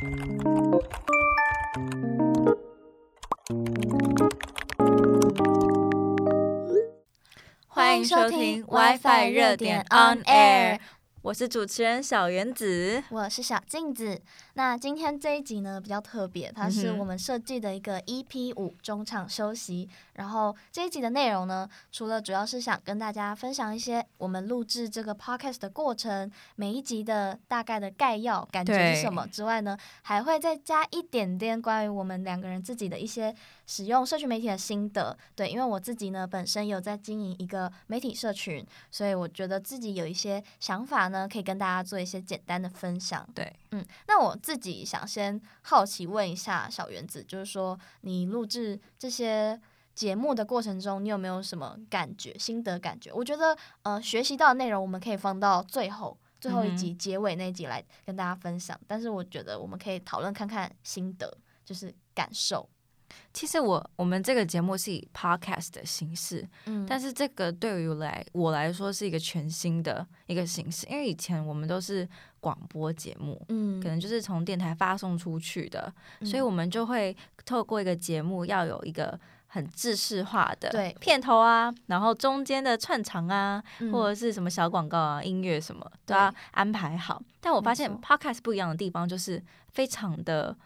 欢迎收听 WiFi 热点 On Air。我是主持人小原子，我是小镜子。那今天这一集呢，比较特别，它是我们设计的一个 EP 五中场休息。嗯、然后这一集的内容呢，除了主要是想跟大家分享一些我们录制这个 Podcast 的过程，每一集的大概的概要感觉是什么之外呢，还会再加一点点关于我们两个人自己的一些使用社群媒体的心得。对，因为我自己呢本身有在经营一个媒体社群，所以我觉得自己有一些想法。呢，可以跟大家做一些简单的分享。对，嗯，那我自己想先好奇问一下小原子，就是说你录制这些节目的过程中，你有没有什么感觉、心得感觉？我觉得，呃，学习到的内容我们可以放到最后最后一集结尾那一集来跟大家分享。嗯、但是我觉得我们可以讨论看看心得，就是感受。其实我我们这个节目是以 podcast 的形式，嗯，但是这个对于我来我来说是一个全新的一个形式，因为以前我们都是广播节目，嗯，可能就是从电台发送出去的，嗯，所以我们就会透过一个节目要有一个很制式化的对片头啊，然后中间的串场啊，嗯，或者是什么小广告啊、音乐什么都要安排好。但我发现 podcast 不一样的地方就是非常的。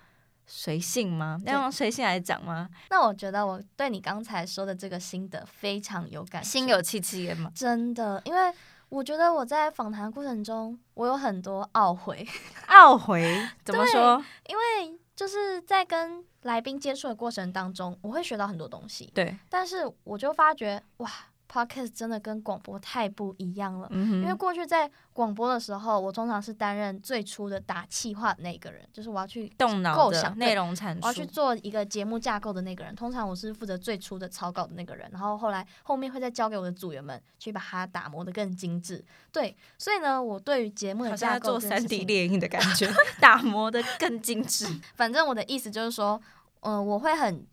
随性吗？要用随性来讲吗？那我觉得我对你刚才说的这个心得非常有感，心有戚戚焉吗？真的，因为我觉得我在访谈过程中，我有很多懊悔。懊悔？怎么说？因为就是在跟来宾接触的过程当中，我会学到很多东西。对，但是我就发觉，哇。Podcast 真的跟广播太不一样了，嗯，因为过去在广播的时候，我通常是担任最初的打气话的那个人，就是我要去动脑构想内容产出，我要去做一个节目架构的那个人。通常我是负责最初的草稿的那个人，然后后来后面会再交给我的组员们去把它打磨的更精致。对，所以呢，我对于节目的架构做三 D 列印的感觉，打磨的更精致。反正我的意思就是说，嗯、呃，我会很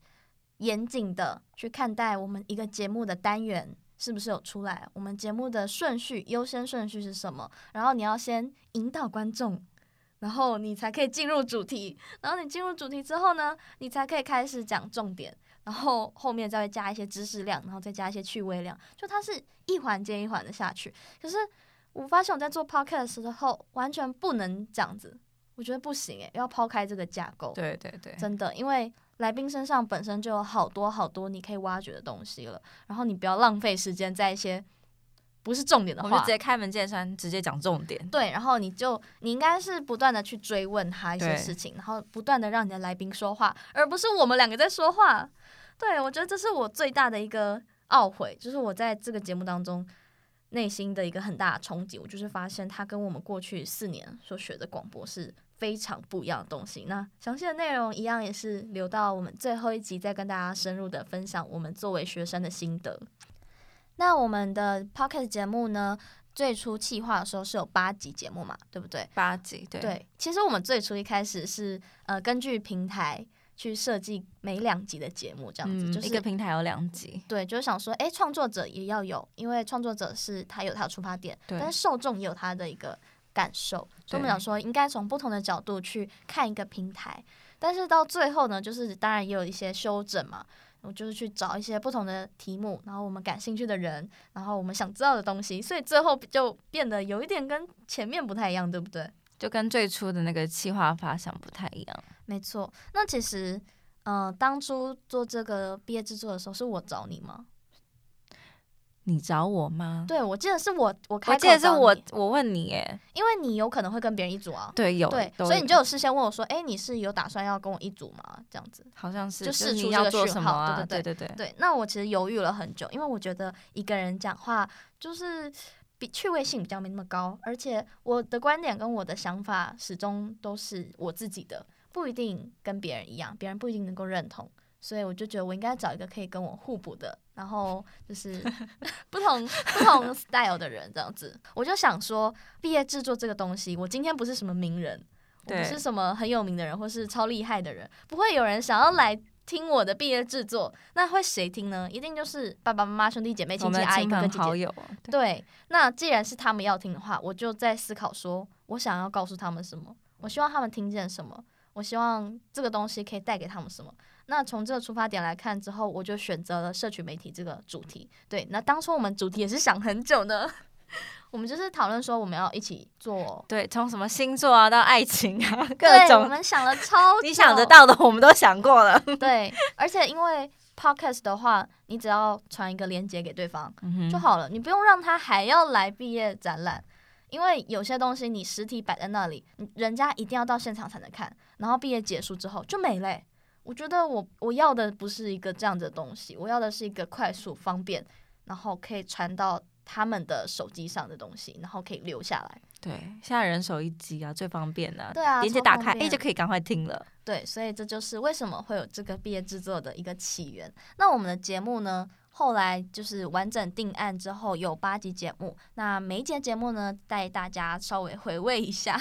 严谨的去看待我们一个节目的单元。是不是有出来？我们节目的顺序、优先顺序是什么？然后你要先引导观众，然后你才可以进入主题。然后你进入主题之后呢，你才可以开始讲重点。然后后面再会加一些知识量，然后再加一些趣味量。就它是一环接一环的下去。可是我发现我在做 podcast 的时候，完全不能这样子。我觉得不行诶，要抛开这个架构。对对对，真的，因为。来宾身上本身就有好多好多你可以挖掘的东西了，然后你不要浪费时间在一些不是重点的话，我们就直接开门见山，直接讲重点。对，然后你就你应该是不断的去追问他一些事情，然后不断的让你的来宾说话，而不是我们两个在说话。对，我觉得这是我最大的一个懊悔，就是我在这个节目当中内心的一个很大的冲击，我就是发现他跟我们过去四年所学的广播是。非常不一样的东西。那详细的内容一样也是留到我们最后一集再跟大家深入的分享。我们作为学生的心得。那我们的 Podcast 节目呢，最初企划的时候是有八集节目嘛，对不对？八集，对。对，其实我们最初一开始是呃根据平台去设计每两集的节目，这样子，嗯，就是一个平台有两集。对，就是想说，哎，创作者也要有，因为创作者是他有他的出发点，对，但是受众也有他的一个。感受，所以我们想说，应该从不同的角度去看一个平台，但是到最后呢，就是当然也有一些修整嘛，我就是去找一些不同的题目，然后我们感兴趣的人，然后我们想知道的东西，所以最后就变得有一点跟前面不太一样，对不对？就跟最初的那个企划发想不太一样。没错，那其实，嗯、呃，当初做这个毕业制作的时候，是我找你吗？你找我吗？对，我记得是我，我。我记得是我，我问你耶，因为你有可能会跟别人一组啊。对，有。对，所以你就有事先问我说：“哎、欸，你是有打算要跟我一组吗？”这样子，好像是，就试出这个讯号、啊。对对对对。那我其实犹豫了很久，因为我觉得一个人讲话就是比趣味性比较没那么高，而且我的观点跟我的想法始终都是我自己的，不一定跟别人一样，别人不一定能够认同。所以我就觉得我应该找一个可以跟我互补的，然后就是 不同不同 style 的人这样子。我就想说，毕业制作这个东西，我今天不是什么名人，我不是什么很有名的人，或是超厉害的人，不会有人想要来听我的毕业制作。那会谁听呢？一定就是爸爸妈妈、兄弟姐妹、亲戚、阿姨、哥哥、姐姐。对，对，那既然是他们要听的话，我就在思考说，我想要告诉他们什么？我希望他们听见什么？我希望这个东西可以带给他们什么。那从这个出发点来看之后，我就选择了社群媒体这个主题。对，那当初我们主题也是想很久的，我们就是讨论说我们要一起做。对，从什么星座啊到爱情啊，各种，我们想了超，你想得到的我们都想过了。对，而且因为 podcast 的话，你只要传一个链接给对方就好了，嗯、你不用让他还要来毕业展览。因为有些东西你实体摆在那里，人家一定要到现场才能看，然后毕业结束之后就没了、欸。我觉得我我要的不是一个这样的东西，我要的是一个快速、方便，然后可以传到他们的手机上的东西，然后可以留下来。对，现在人手一机啊，最方便了。对啊，连接打开，哎，就可以赶快听了。对，所以这就是为什么会有这个毕业制作的一个起源。那我们的节目呢？后来就是完整定案之后，有八集节目。那每一节节目呢，带大家稍微回味一下。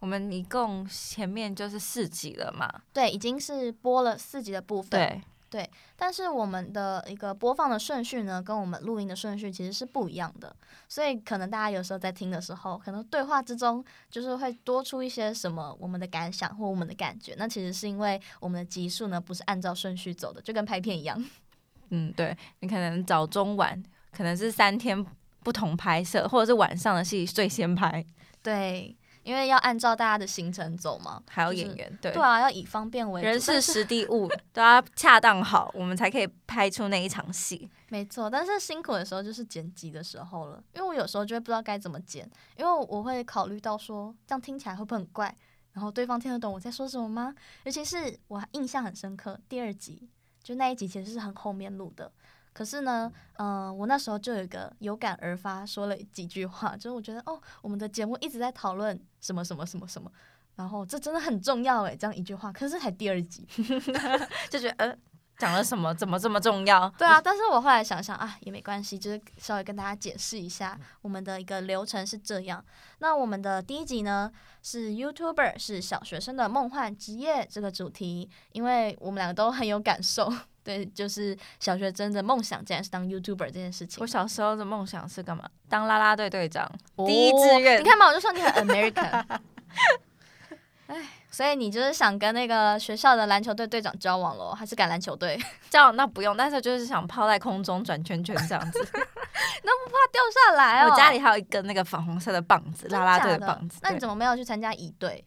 我们一共前面就是四集了嘛？对，已经是播了四集的部分。对对，但是我们的一个播放的顺序呢，跟我们录音的顺序其实是不一样的。所以可能大家有时候在听的时候，可能对话之中就是会多出一些什么我们的感想或我们的感觉。那其实是因为我们的集数呢，不是按照顺序走的，就跟拍片一样。嗯，对，你可能早中晚可能是三天不同拍摄，或者是晚上的戏最先拍。对，因为要按照大家的行程走嘛，还有演员，就是、对对啊，要以方便为主，人事实地物都要恰当好，我们才可以拍出那一场戏。没错，但是辛苦的时候就是剪辑的时候了，因为我有时候就会不知道该怎么剪，因为我会考虑到说这样听起来会不会很怪，然后对方听得懂我在说什么吗？尤其是我印象很深刻第二集。就那一集其实是很后面录的，可是呢，嗯、呃，我那时候就有一个有感而发，说了几句话，就是我觉得哦，我们的节目一直在讨论什么什么什么什么，然后这真的很重要诶，这样一句话，可是才第二集，就觉得呃。讲了什么？怎么这么重要？对啊，但是我后来想想啊，也没关系，就是稍微跟大家解释一下，我们的一个流程是这样。那我们的第一集呢，是 YouTuber 是小学生的梦幻职业这个主题，因为我们两个都很有感受，对，就是小学生的梦想竟然是当 YouTuber 这件事情。我小时候的梦想是干嘛？当啦啦队队长，哦、第一志愿。你看嘛，我就说你很 American。哎。所以你就是想跟那个学校的篮球队队长交往喽，还是橄榄球队？交往那不用，但是就是想抛在空中转圈圈这样子，那不怕掉下来哦。我家里还有一根那个粉红色的棒子，啦啦队的棒子。那你怎么没有去参加乙队？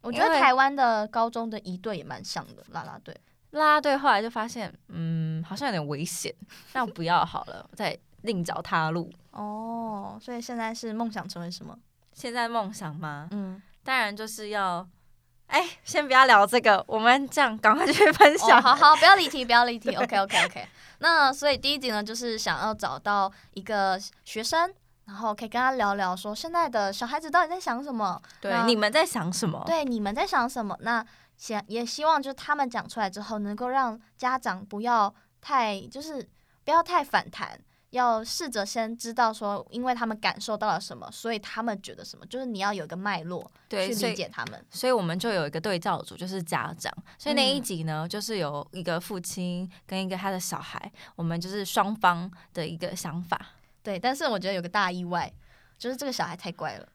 我觉得台湾的高中的乙队也蛮像的，啦啦队。啦啦队后来就发现，嗯，好像有点危险，那我不要好了，再另找他路。哦，所以现在是梦想成为什么？现在梦想吗？嗯，当然就是要。哎，先不要聊这个，我们这样赶快去分享。Oh, 好好，不要离题，不要离题。OK OK OK。那所以第一集呢，就是想要找到一个学生，然后可以跟他聊聊，说现在的小孩子到底在想什么？对，你们在想什么？对，你们在想什么？那想也希望就是他们讲出来之后，能够让家长不要太，就是不要太反弹。要试着先知道说，因为他们感受到了什么，所以他们觉得什么，就是你要有一个脉络去理解他们。所以，所以我们就有一个对照组，就是家长。所以那一集呢，嗯、就是有一个父亲跟一个他的小孩，我们就是双方的一个想法。对，但是我觉得有个大意外，就是这个小孩太乖了。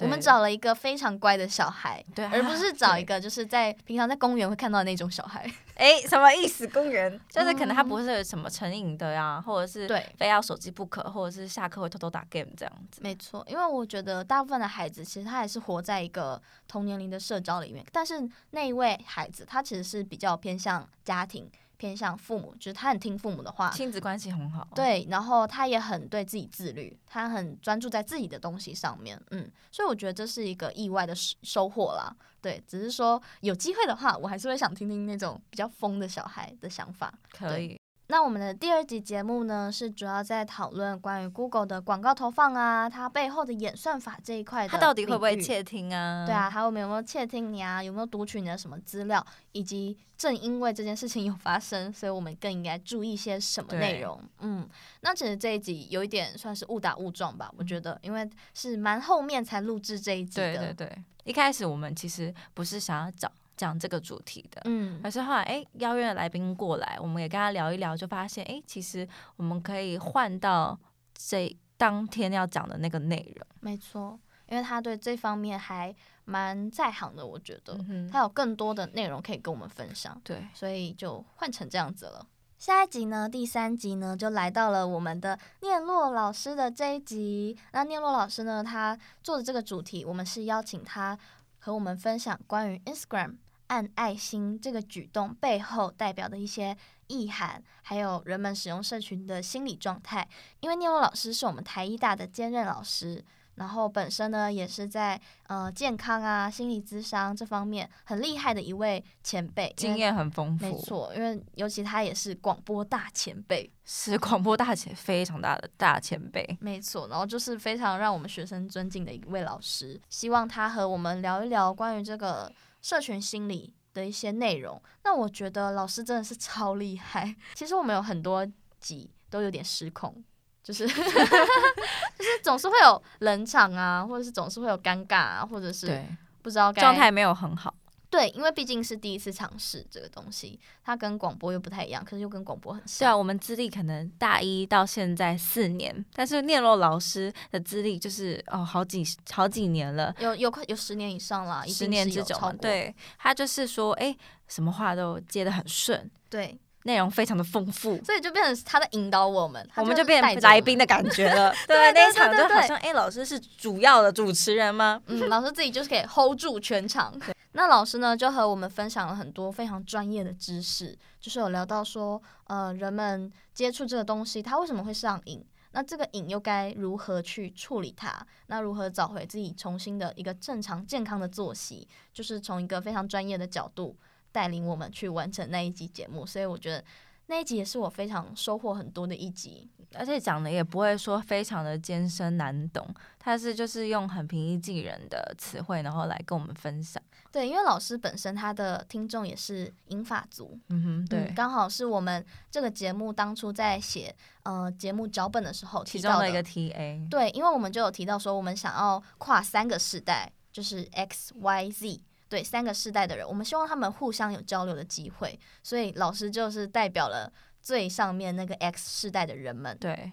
我们找了一个非常乖的小孩，对，而不是找一个就是在平常在公园会看到的那种小孩。哎，什么意思？公园就是可能他不是什么成瘾的呀，或者是对非要手机不可，或者是下课会偷偷打 game 这样子。没错，因为我觉得大部分的孩子其实他还是活在一个同年龄的社交里面，但是那一位孩子他其实是比较偏向家庭。偏向父母，就是他很听父母的话，亲子关系很好。对，然后他也很对自己自律，他很专注在自己的东西上面。嗯，所以我觉得这是一个意外的收获啦。对，只是说有机会的话，我还是会想听听那种比较疯的小孩的想法。可以。那我们的第二集节目呢，是主要在讨论关于 Google 的广告投放啊，它背后的演算法这一块的，它到底会不会窃听啊？对啊，还有没有没有窃听你啊？有没有读取你的什么资料？以及正因为这件事情有发生，所以我们更应该注意些什么内容？嗯，那其实这一集有一点算是误打误撞吧，我觉得，因为是蛮后面才录制这一集的。对对对，一开始我们其实不是想要找。讲这个主题的，嗯，可是后来哎，邀约的来宾过来，我们也跟他聊一聊，就发现哎，其实我们可以换到这当天要讲的那个内容。没错，因为他对这方面还蛮在行的，我觉得、嗯、他有更多的内容可以跟我们分享。对，所以就换成这样子了。下一集呢，第三集呢，就来到了我们的念洛老师的这一集。那念洛老师呢，他做的这个主题，我们是邀请他和我们分享关于 Instagram 按爱心这个举动背后代表的一些意涵，还有人们使用社群的心理状态。因为聂洛老师是我们台医大的兼任老师。然后本身呢，也是在呃健康啊、心理咨商这方面很厉害的一位前辈，经验很丰富。没错，因为尤其他也是广播大前辈，是广播大前非常大的大前辈。没错，然后就是非常让我们学生尊敬的一位老师。希望他和我们聊一聊关于这个社群心理的一些内容。那我觉得老师真的是超厉害。其实我们有很多集都有点失控。就是 就是总是会有冷场啊，或者是总是会有尴尬啊，或者是不知道状态没有很好。对，因为毕竟是第一次尝试这个东西，它跟广播又不太一样，可是又跟广播很像。对啊，我们资历可能大一到现在四年，但是念洛老师的资历就是哦好几好几年了，有有快有十年以上了，十年之久。对，他就是说，哎，什么话都接得很顺。对。内容非常的丰富，所以就变成他在引导我们，我们就变成来宾的感觉了。对，那一场就好像哎，老师是主要的主持人吗？嗯，老师自己就是可以 hold 住全场。那老师呢，就和我们分享了很多非常专业的知识，就是有聊到说，呃，人们接触这个东西，它为什么会上瘾？那这个瘾又该如何去处理它？那如何找回自己重新的一个正常健康的作息？就是从一个非常专业的角度。带领我们去完成那一集节目，所以我觉得那一集也是我非常收获很多的一集，而且讲的也不会说非常的艰深难懂，他是就是用很平易近人的词汇，然后来跟我们分享。对，因为老师本身他的听众也是英法族，嗯哼，对，嗯，刚好是我们这个节目当初在写呃节目脚本的时候提到的，其中的一个 TA。对，因为我们就有提到说，我们想要跨三个世代，就是 X Y Z。对，三个世代的人，我们希望他们互相有交流的机会，所以老师就是代表了最上面那个 X 世代的人们。对，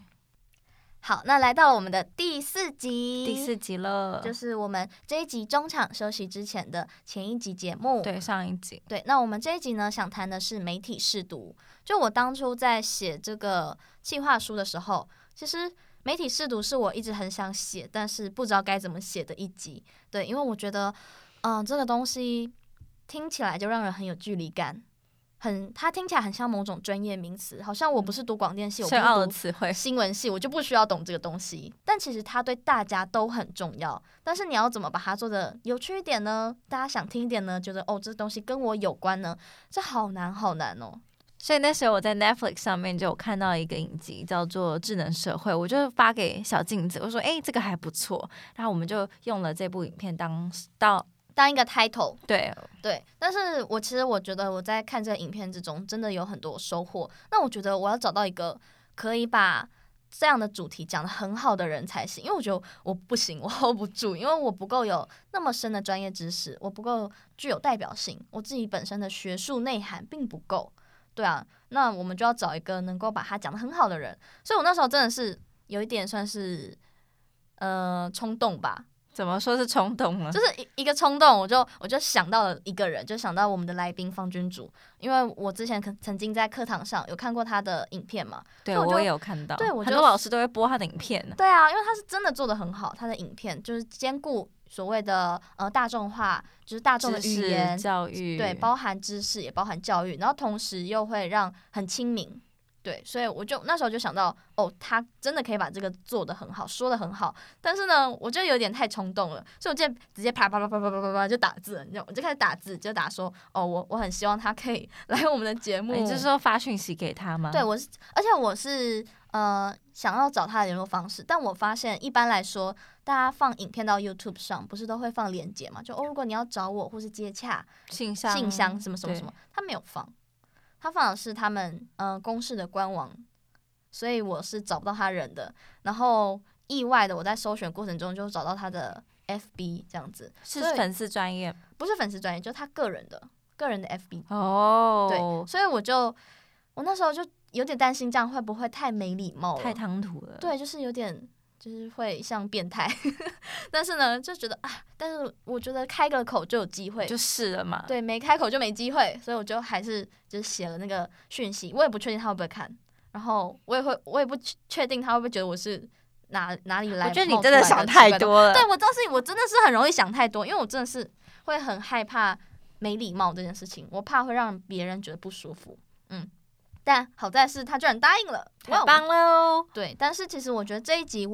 好，那来到了我们的第四集，第四集了，就是我们这一集中场休息之前的前一集节目。对，上一集。对，那我们这一集呢，想谈的是媒体试读。就我当初在写这个计划书的时候，其实媒体试读是我一直很想写，但是不知道该怎么写的一集。对，因为我觉得。嗯，这个东西听起来就让人很有距离感，很，它听起来很像某种专业名词，好像我不是读广电系，我不是读新闻系，我就不需要懂这个东西。但其实它对大家都很重要。但是你要怎么把它做的有趣一点呢？大家想听一点呢？觉得哦，这东西跟我有关呢？这好难，好难哦。所以那时候我在 Netflix 上面就有看到一个影集，叫做《智能社会》，我就发给小镜子，我说：“哎，这个还不错。”然后我们就用了这部影片当到。当一个 title，对对，但是我其实我觉得我在看这个影片之中，真的有很多收获。那我觉得我要找到一个可以把这样的主题讲的很好的人才行，因为我觉得我不行，我 hold 不住，因为我不够有那么深的专业知识，我不够具有代表性，我自己本身的学术内涵并不够。对啊，那我们就要找一个能够把它讲的很好的人。所以我那时候真的是有一点算是呃冲动吧。怎么说是冲动呢？就是一一个冲动，我就我就想到了一个人，就想到我们的来宾方君主，因为我之前曾曾经在课堂上有看过他的影片嘛，对我，我也有看到，对，我很多老师都会播他的影片。对啊，因为他是真的做的很好，他的影片就是兼顾所谓的呃大众化，就是大众的语言教育，对，包含知识也包含教育，然后同时又会让很亲民。对，所以我就那时候就想到，哦，他真的可以把这个做得很好，说得很好。但是呢，我就有点太冲动了，所以我就直接啪啪啪啪啪啪啪啪就打字，你知道，我就开始打字，就打说，哦，我我很希望他可以来我们的节目。你就是说发讯息给他吗？对，我是，而且我是呃想要找他的联络方式，但我发现一般来说，大家放影片到 YouTube 上，不是都会放链接嘛？就哦，如果你要找我或是接洽信箱、信箱什么什么什么，他没有放。他放的是他们呃公司的官网，所以我是找不到他人的。然后意外的，我在搜寻过程中就找到他的 FB 这样子，是粉丝专业，不是粉丝专业，就他个人的个人的 FB 哦。对，所以我就我那时候就有点担心，这样会不会太没礼貌了，太唐突了？对，就是有点就是会像变态，但是呢，就觉得啊，但是我觉得开个口就有机会，就是了嘛。对，没开口就没机会，所以我就还是就写了那个讯息。我也不确定他会不会看，然后我也会，我也不确定他会不会觉得我是哪哪里来。我觉得你真的想太多了。对，我当时我真的是很容易想太多，因为我真的是会很害怕没礼貌这件事情，我怕会让别人觉得不舒服。嗯。但好在是他居然答应了，太棒了！对，但是其实我觉得这一集，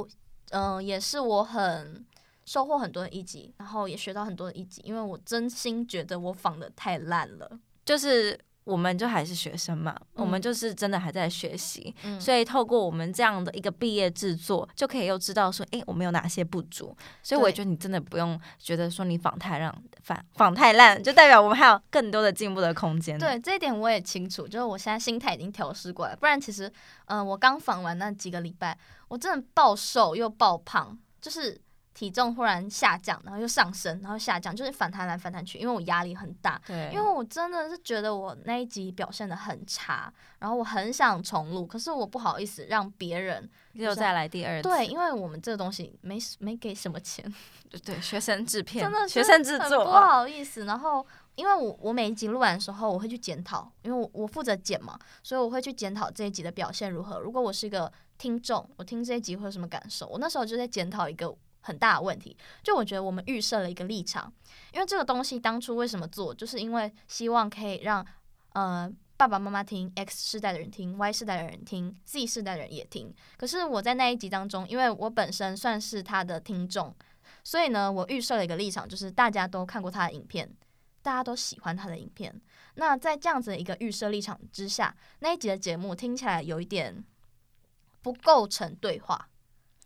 嗯、呃，也是我很收获很多的一集，然后也学到很多的一集，因为我真心觉得我仿的太烂了，就是。我们就还是学生嘛，嗯、我们就是真的还在学习，嗯、所以透过我们这样的一个毕业制作，就可以又知道说，哎，我们有哪些不足。所以我也觉得你真的不用觉得说你仿太烂，仿仿太烂，就代表我们还有更多的进步的空间。对，这一点我也清楚，就是我现在心态已经调试过来，不然其实，嗯、呃，我刚仿完那几个礼拜，我真的暴瘦又暴胖，就是。体重忽然下降，然后又上升，然后下降，就是反弹来反弹去，因为我压力很大。对，因为我真的是觉得我那一集表现的很差，然后我很想重录，可是我不好意思让别人又再来第二次。对，因为我们这个东西没没给什么钱，对，学生制片，真的学生制作，不好意思。然后，因为我我每一集录完的时候，我会去检讨，因为我我负责剪嘛，所以我会去检讨这一集的表现如何。如果我是一个听众，我听这一集会有什么感受？我那时候就在检讨一个。很大的问题，就我觉得我们预设了一个立场，因为这个东西当初为什么做，就是因为希望可以让呃爸爸妈妈听，X 世代的人听，Y 世代的人听，Z 世代的人也听。可是我在那一集当中，因为我本身算是他的听众，所以呢，我预设了一个立场，就是大家都看过他的影片，大家都喜欢他的影片。那在这样子的一个预设立场之下，那一集的节目听起来有一点不构成对话。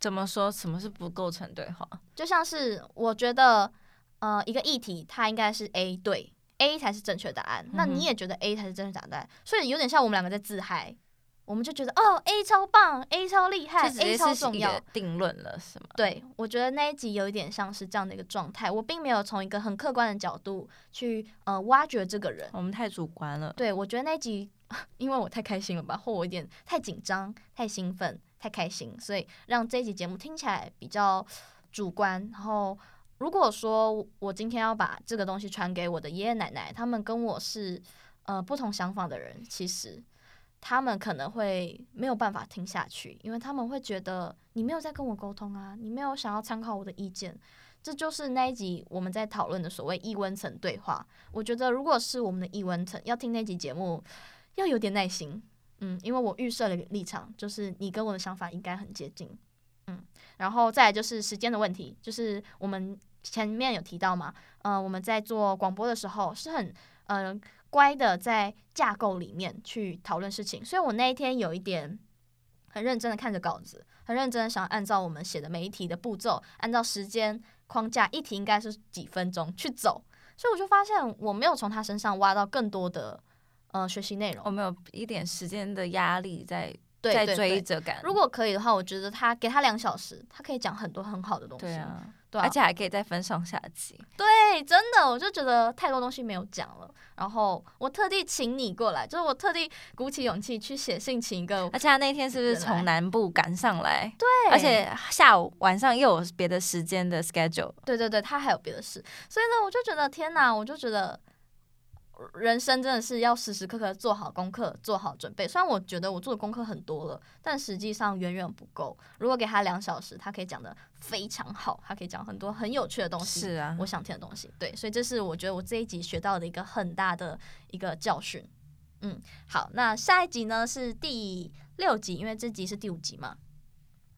怎么说？什么是不构成对话？就像是我觉得，呃，一个议题它应该是 A 对，A 才是正确答案。嗯、那你也觉得 A 才是正确答案，所以有点像我们两个在自嗨。我们就觉得哦，A 超棒，A 超厉害，A 超重要，定论了是吗？对，我觉得那一集有一点像是这样的一个状态。我并没有从一个很客观的角度去呃挖掘这个人，我们太主观了。对，我觉得那一集 因为我太开心了吧，或我有点太紧张、太兴奋。太开心，所以让这一集节目听起来比较主观。然后，如果说我今天要把这个东西传给我的爷爷奶奶，他们跟我是呃不同想法的人，其实他们可能会没有办法听下去，因为他们会觉得你没有在跟我沟通啊，你没有想要参考我的意见。这就是那一集我们在讨论的所谓异温层对话。我觉得，如果是我们的异温层要听那集节目，要有点耐心。嗯，因为我预设了立场，就是你跟我的想法应该很接近，嗯，然后再来就是时间的问题，就是我们前面有提到嘛，呃，我们在做广播的时候是很呃乖的，在架构里面去讨论事情，所以我那一天有一点很认真的看着稿子，很认真的想按照我们写的每一题的步骤，按照时间框架，一题应该是几分钟去走，所以我就发现我没有从他身上挖到更多的。呃，学习内容，我们有一点时间的压力在，对在追着赶。如果可以的话，我觉得他给他两小时，他可以讲很多很好的东西。对啊，对啊，而且还可以再分上下集。对，真的，我就觉得太多东西没有讲了。然后我特地请你过来，就是我特地鼓起勇气去写信请一个。而且他那天是不是从南部赶上来？对，而且下午晚上又有别的时间的 schedule。对对对，他还有别的事，所以呢，我就觉得天哪，我就觉得。人生真的是要时时刻刻做好功课，做好准备。虽然我觉得我做的功课很多了，但实际上远远不够。如果给他两小时，他可以讲的非常好，他可以讲很多很有趣的东西。是啊，我想听的东西。对，所以这是我觉得我这一集学到的一个很大的一个教训。嗯，好，那下一集呢是第六集，因为这集是第五集嘛。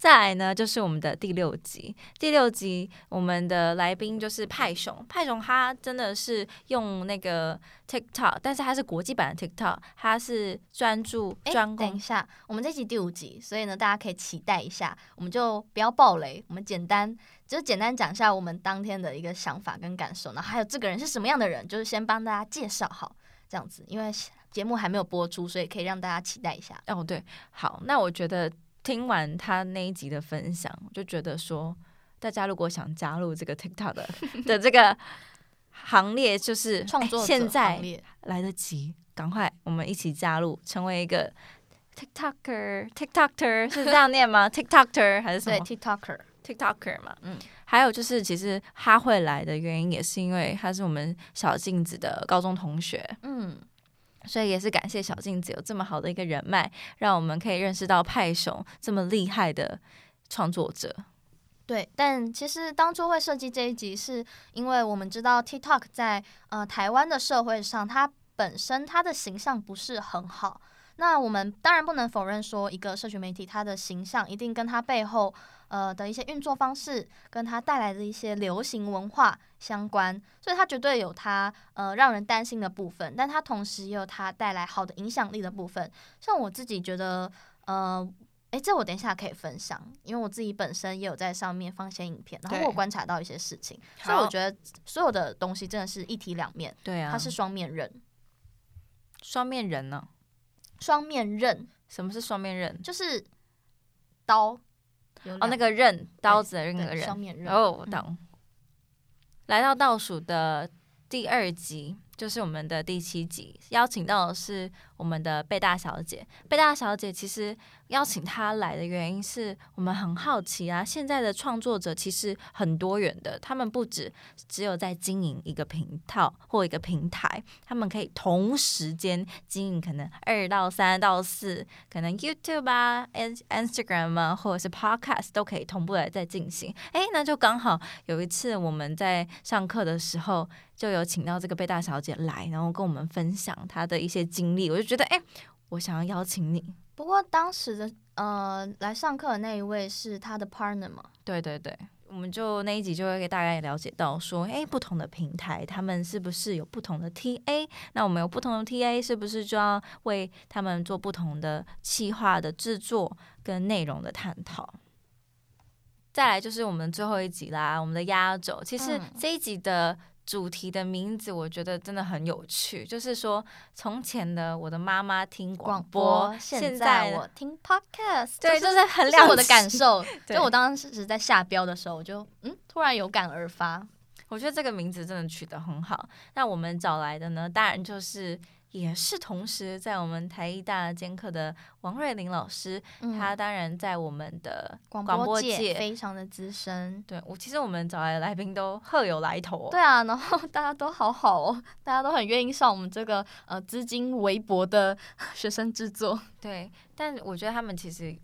再来呢，就是我们的第六集。第六集，我们的来宾就是派熊。派熊他真的是用那个 TikTok，但是他是国际版的 TikTok，他是专注专攻。等一下，我们这集第五集，所以呢，大家可以期待一下。我们就不要暴雷，我们简单就是简单讲一下我们当天的一个想法跟感受，然后还有这个人是什么样的人，就是先帮大家介绍好这样子。因为节目还没有播出，所以可以让大家期待一下。哦，对，好，那我觉得。听完他那一集的分享，就觉得说，大家如果想加入这个 TikTok 的 的这个行列，就是创作现在来得及，赶快我们一起加入，成为一个 TikToker，TikToker 是这样念吗？TikToker 还是什么？对，TikToker，TikToker 嘛。嗯，还有就是，其实他会来的原因也是因为他是我们小镜子的高中同学。嗯，所以也是感谢小镜子有这么好的一个人脉，让我们可以认识到派熊这么厉害的创作者。对，但其实当初会设计这一集，是因为我们知道 TikTok 在呃台湾的社会上，它本身它的形象不是很好。那我们当然不能否认说，一个社群媒体它的形象一定跟它背后呃的一些运作方式，跟它带来的一些流行文化相关，所以它绝对有它呃让人担心的部分，但它同时也有它带来好的影响力的部分。像我自己觉得，呃，诶，这我等一下可以分享，因为我自己本身也有在上面放一些影片，然后我观察到一些事情，所以我觉得所有的东西真的是一体两面，对啊，它是双面刃，双面人呢？双面刃，什么是双面刃？就是刀哦，那个刃，刀子的那个刃。双面刃哦，我懂。嗯、来到倒数的第二集。就是我们的第七集，邀请到的是我们的贝大小姐。贝大小姐其实邀请她来的原因是我们很好奇啊。现在的创作者其实很多元的，他们不止只有在经营一个频道或一个平台，他们可以同时间经营可能二到三到四，可能 YouTube 啊、Instagram 啊，或者是 Podcast 都可以同步来在进行。哎，那就刚好有一次我们在上课的时候。就有请到这个贝大小来，然后跟我们分享她的一些经历，我就觉得，哎、欸，我想要邀请你。不过当时的呃来上课的那一位是他的 partner 嘛？对对对，我们就那一集就会给大概了解到说，哎、欸，不同的平台他们是不是有不同的 TA？那我们有不同的 TA，是不是就要为他们做不同的企划的制作跟内容的探讨？再来就是我们最后一集啦，我们的压轴。其实这一集的。主题的名字我觉得真的很有趣，就是说从前的我的妈妈听广播，现在我听 podcast，对，就是很亮我的感受。就我当时在下标的时候，我就嗯，突然有感而发。我觉得这个名字真的取得很好。那我们找来的呢，当然就是。也是同时在我们台艺大兼课的王瑞玲老师，嗯、他当然在我们的广播界非常的资深。对，我其实我们找来的来宾都赫有来头，哦。对啊，然后大家都好好哦，大家都很愿意上我们这个呃资金微薄的 学生制作。对，但我觉得他们其实。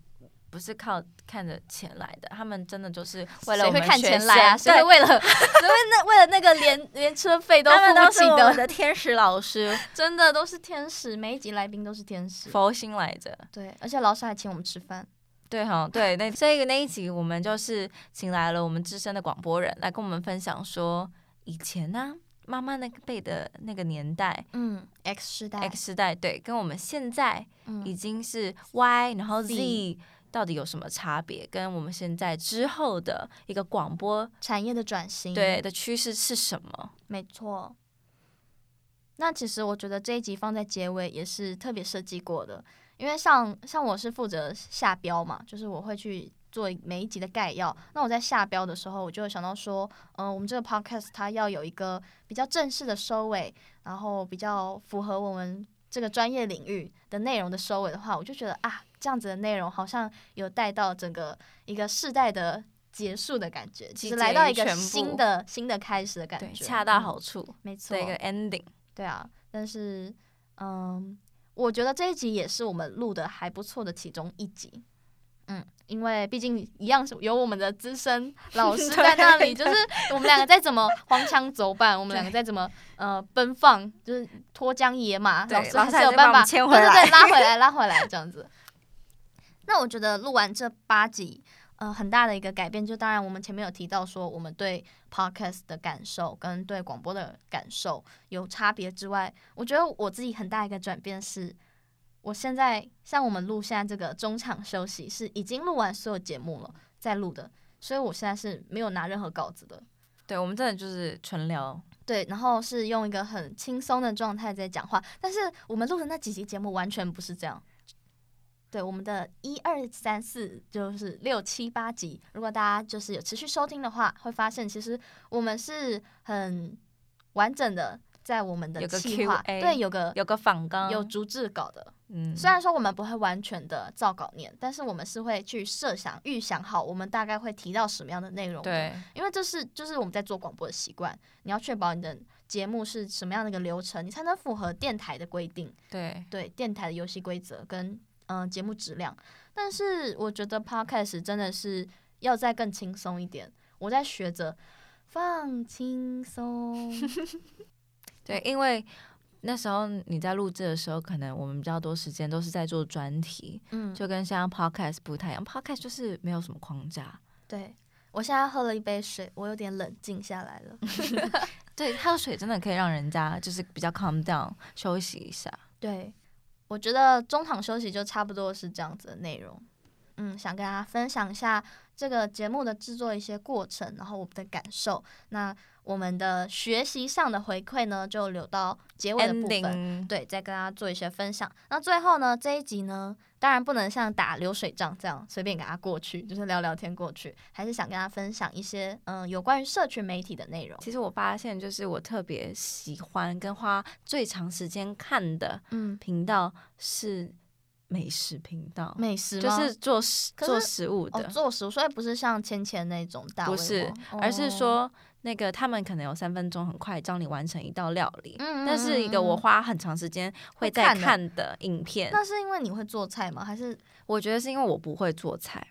不是靠看着钱来的，他们真的就是为了我们看钱来啊？谁会为了，谁会那为了那个连连车费都付不起的，的天使老师，真的都是天使，每一集来宾都是天使，佛心来着。对，而且老师还请我们吃饭。对哈，对，那 所以那一集我们就是请来了我们资深的广播人来跟我们分享说，以前呢、啊，妈妈那个辈的那个年代，嗯，X 时代，X 时代，对，跟我们现在已经是 Y，、嗯、然后 Z。Z 到底有什么差别？跟我们现在之后的一个广播产业的转型，对的趋势是什么？没错。那其实我觉得这一集放在结尾也是特别设计过的，因为像像我是负责下标嘛，就是我会去做每一集的概要。那我在下标的时候，我就会想到说，嗯、呃，我们这个 podcast 它要有一个比较正式的收尾，然后比较符合我们这个专业领域的内容的收尾的话，我就觉得啊。这样子的内容好像有带到整个一个世代的结束的感觉，其实来到一个新的新的开始的感觉，恰到好处，嗯、没错，一个 ending。对啊，但是嗯，我觉得这一集也是我们录的还不错的其中一集。嗯，因为毕竟一样是有我们的资深老师 在那里，就是我们两个再怎么荒腔走板，我们两个再怎么 呃奔放，就是脱缰野马，老师还是有办法，对对对，拉回来，拉回来这样子。那我觉得录完这八集，呃，很大的一个改变，就当然我们前面有提到说，我们对 podcast 的感受跟对广播的感受有差别之外，我觉得我自己很大一个转变是，我现在像我们录现在这个中场休息，是已经录完所有节目了，在录的，所以我现在是没有拿任何稿子的。对，我们真的就是纯聊，对，然后是用一个很轻松的状态在讲话，但是我们录的那几集节目完全不是这样。对，我们的一二三四就是六七八集，如果大家就是有持续收听的话，会发现其实我们是很完整的在我们的计划，对，有个有个访纲，有逐字稿的。嗯，虽然说我们不会完全的照稿念，但是我们是会去设想、预想好我们大概会提到什么样的内容。对，因为这是就是我们在做广播的习惯，你要确保你的节目是什么样的一个流程，你才能符合电台的规定。对对，电台的游戏规则跟嗯、呃、节目质量。但是我觉得 Podcast 真的是要再更轻松一点，我在学着放轻松。对，因为。那时候你在录制的时候，可能我们比较多时间都是在做专题，嗯，就跟像 podcast 不太一样，podcast 就是没有什么框架。对，我现在喝了一杯水，我有点冷静下来了。对，喝水真的可以让人家就是比较 calm down，休息一下。对，我觉得中场休息就差不多是这样子的内容。嗯，想跟大家分享一下这个节目的制作一些过程，然后我们的感受。那我们的学习上的回馈呢，就留到结尾的部分，Ending. 对，再跟大家做一些分享。那最后呢，这一集呢，当然不能像打流水账这样随便给他过去，就是聊聊天过去，还是想跟大家分享一些嗯、呃、有关于社群媒体的内容。其实我发现，就是我特别喜欢跟花最长时间看的嗯频道是美食频道，美食就是做食做食物的，哦、做食物，所以不是像芊芊那种大，不是，而是说。那个他们可能有三分钟，很快教你完成一道料理。嗯，那是一个我花很长时间会在看的影片。那是因为你会做菜吗？还是我觉得是因为我不会做菜，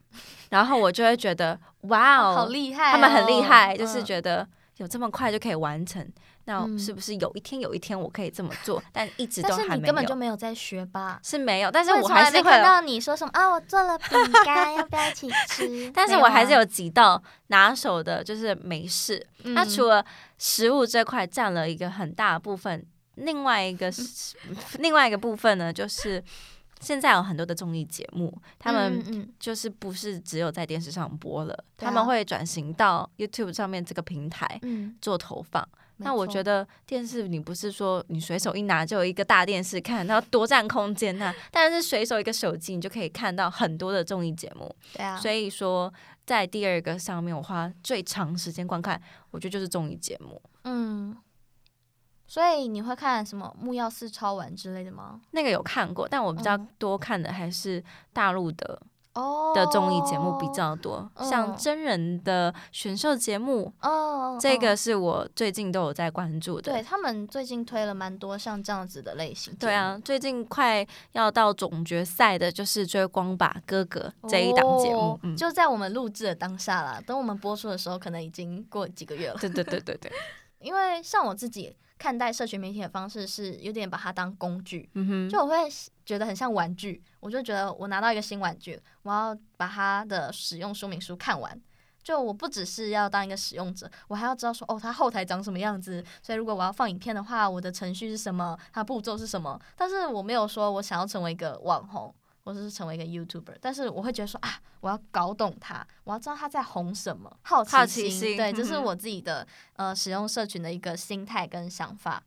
然后我就会觉得哇哦，好厉害哦，他们很厉害，就是觉得有这么快就可以完成。那是不是有一天有一天我可以这么做？但一直都还没有。但是你根本就没有在学吧？是没有，但是我还是会看到你说什么啊，我做了饼 干，要不要一起吃？但是我还是有几道拿手的，就是美式。它除了食物这块占了一个很大的部分，另外一个另外一个部分呢，就是现在有很多的综艺节目，他们就是不是只有在电视上播了，他们会转型到 YouTube 上面这个平台做投放。那我觉得电视，你不是说你随手一拿就有一个大电视看，然后多占空间呐？但是随手一个手机，你就可以看到很多的综艺节目。对啊，所以说在第二个上面，我花最长时间观看，我觉得就是综艺节目。嗯，所以你会看什么《木曜四超玩》之类的吗？那个有看过，但我比较多看的还是大陆的。的综艺节目比较多，哦、像真人的选秀节目，哦，这个是我最近都有在关注的。对，他们最近推了蛮多像这样子的类型。对啊，最近快要到总决赛的就是《追光吧哥哥》这一档节目，哦嗯、就在我们录制的当下啦。等我们播出的时候，可能已经过几个月了。对对对对对，因为像我自己。看待社群媒体的方式是有点把它当工具，嗯，就我会觉得很像玩具，我就觉得我拿到一个新玩具，我要把它的使用说明书看完。就我不只是要当一个使用者，我还要知道说哦，它后台长什么样子。所以如果我要放影片的话，我的程序是什么，它步骤是什么。但是我没有说我想要成为一个网红。或者是成为一个 YouTuber，但是我会觉得说啊，我要搞懂他，我要知道他在红什么，好奇心，奇心对，这是我自己的呃使用社群的一个心态跟想法。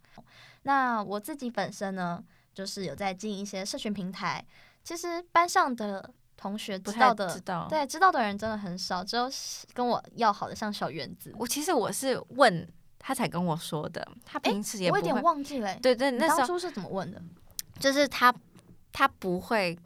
那我自己本身呢，就是有在经营一些社群平台。其实班上的同学知道的，知道对，知道的人真的很少，只有跟我要好的像小园子。我其实我是问他才跟我说的，他平时也我有点忘记了、欸。对对，那时候当初是怎么问的？就是他他不会。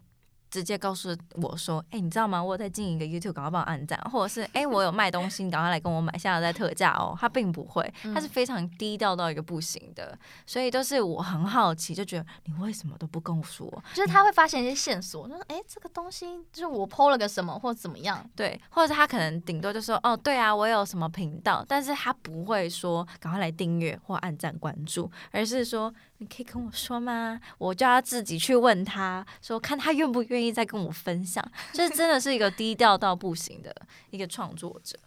直接告诉我说：“哎、欸，你知道吗？我在经营一个 YouTube，赶快帮我按赞，或者是哎、欸，我有卖东西，你赶快来跟我买，现在在特价哦。”他并不会，他是非常低调到一个不行的，所以都是我很好奇，就觉得你为什么都不跟我说？就是他会发现一些线索，就说：“哎、欸，这个东西就是我 PO 了个什么，或者怎么样？”对，或者是他可能顶多就说：“哦，对啊，我有什么频道。”但是他不会说赶快来订阅或按赞关注，而是说。你可以跟我说吗？我就要自己去问他说，看他愿不愿意再跟我分享。这真的是一个低调到不行的一个创作者。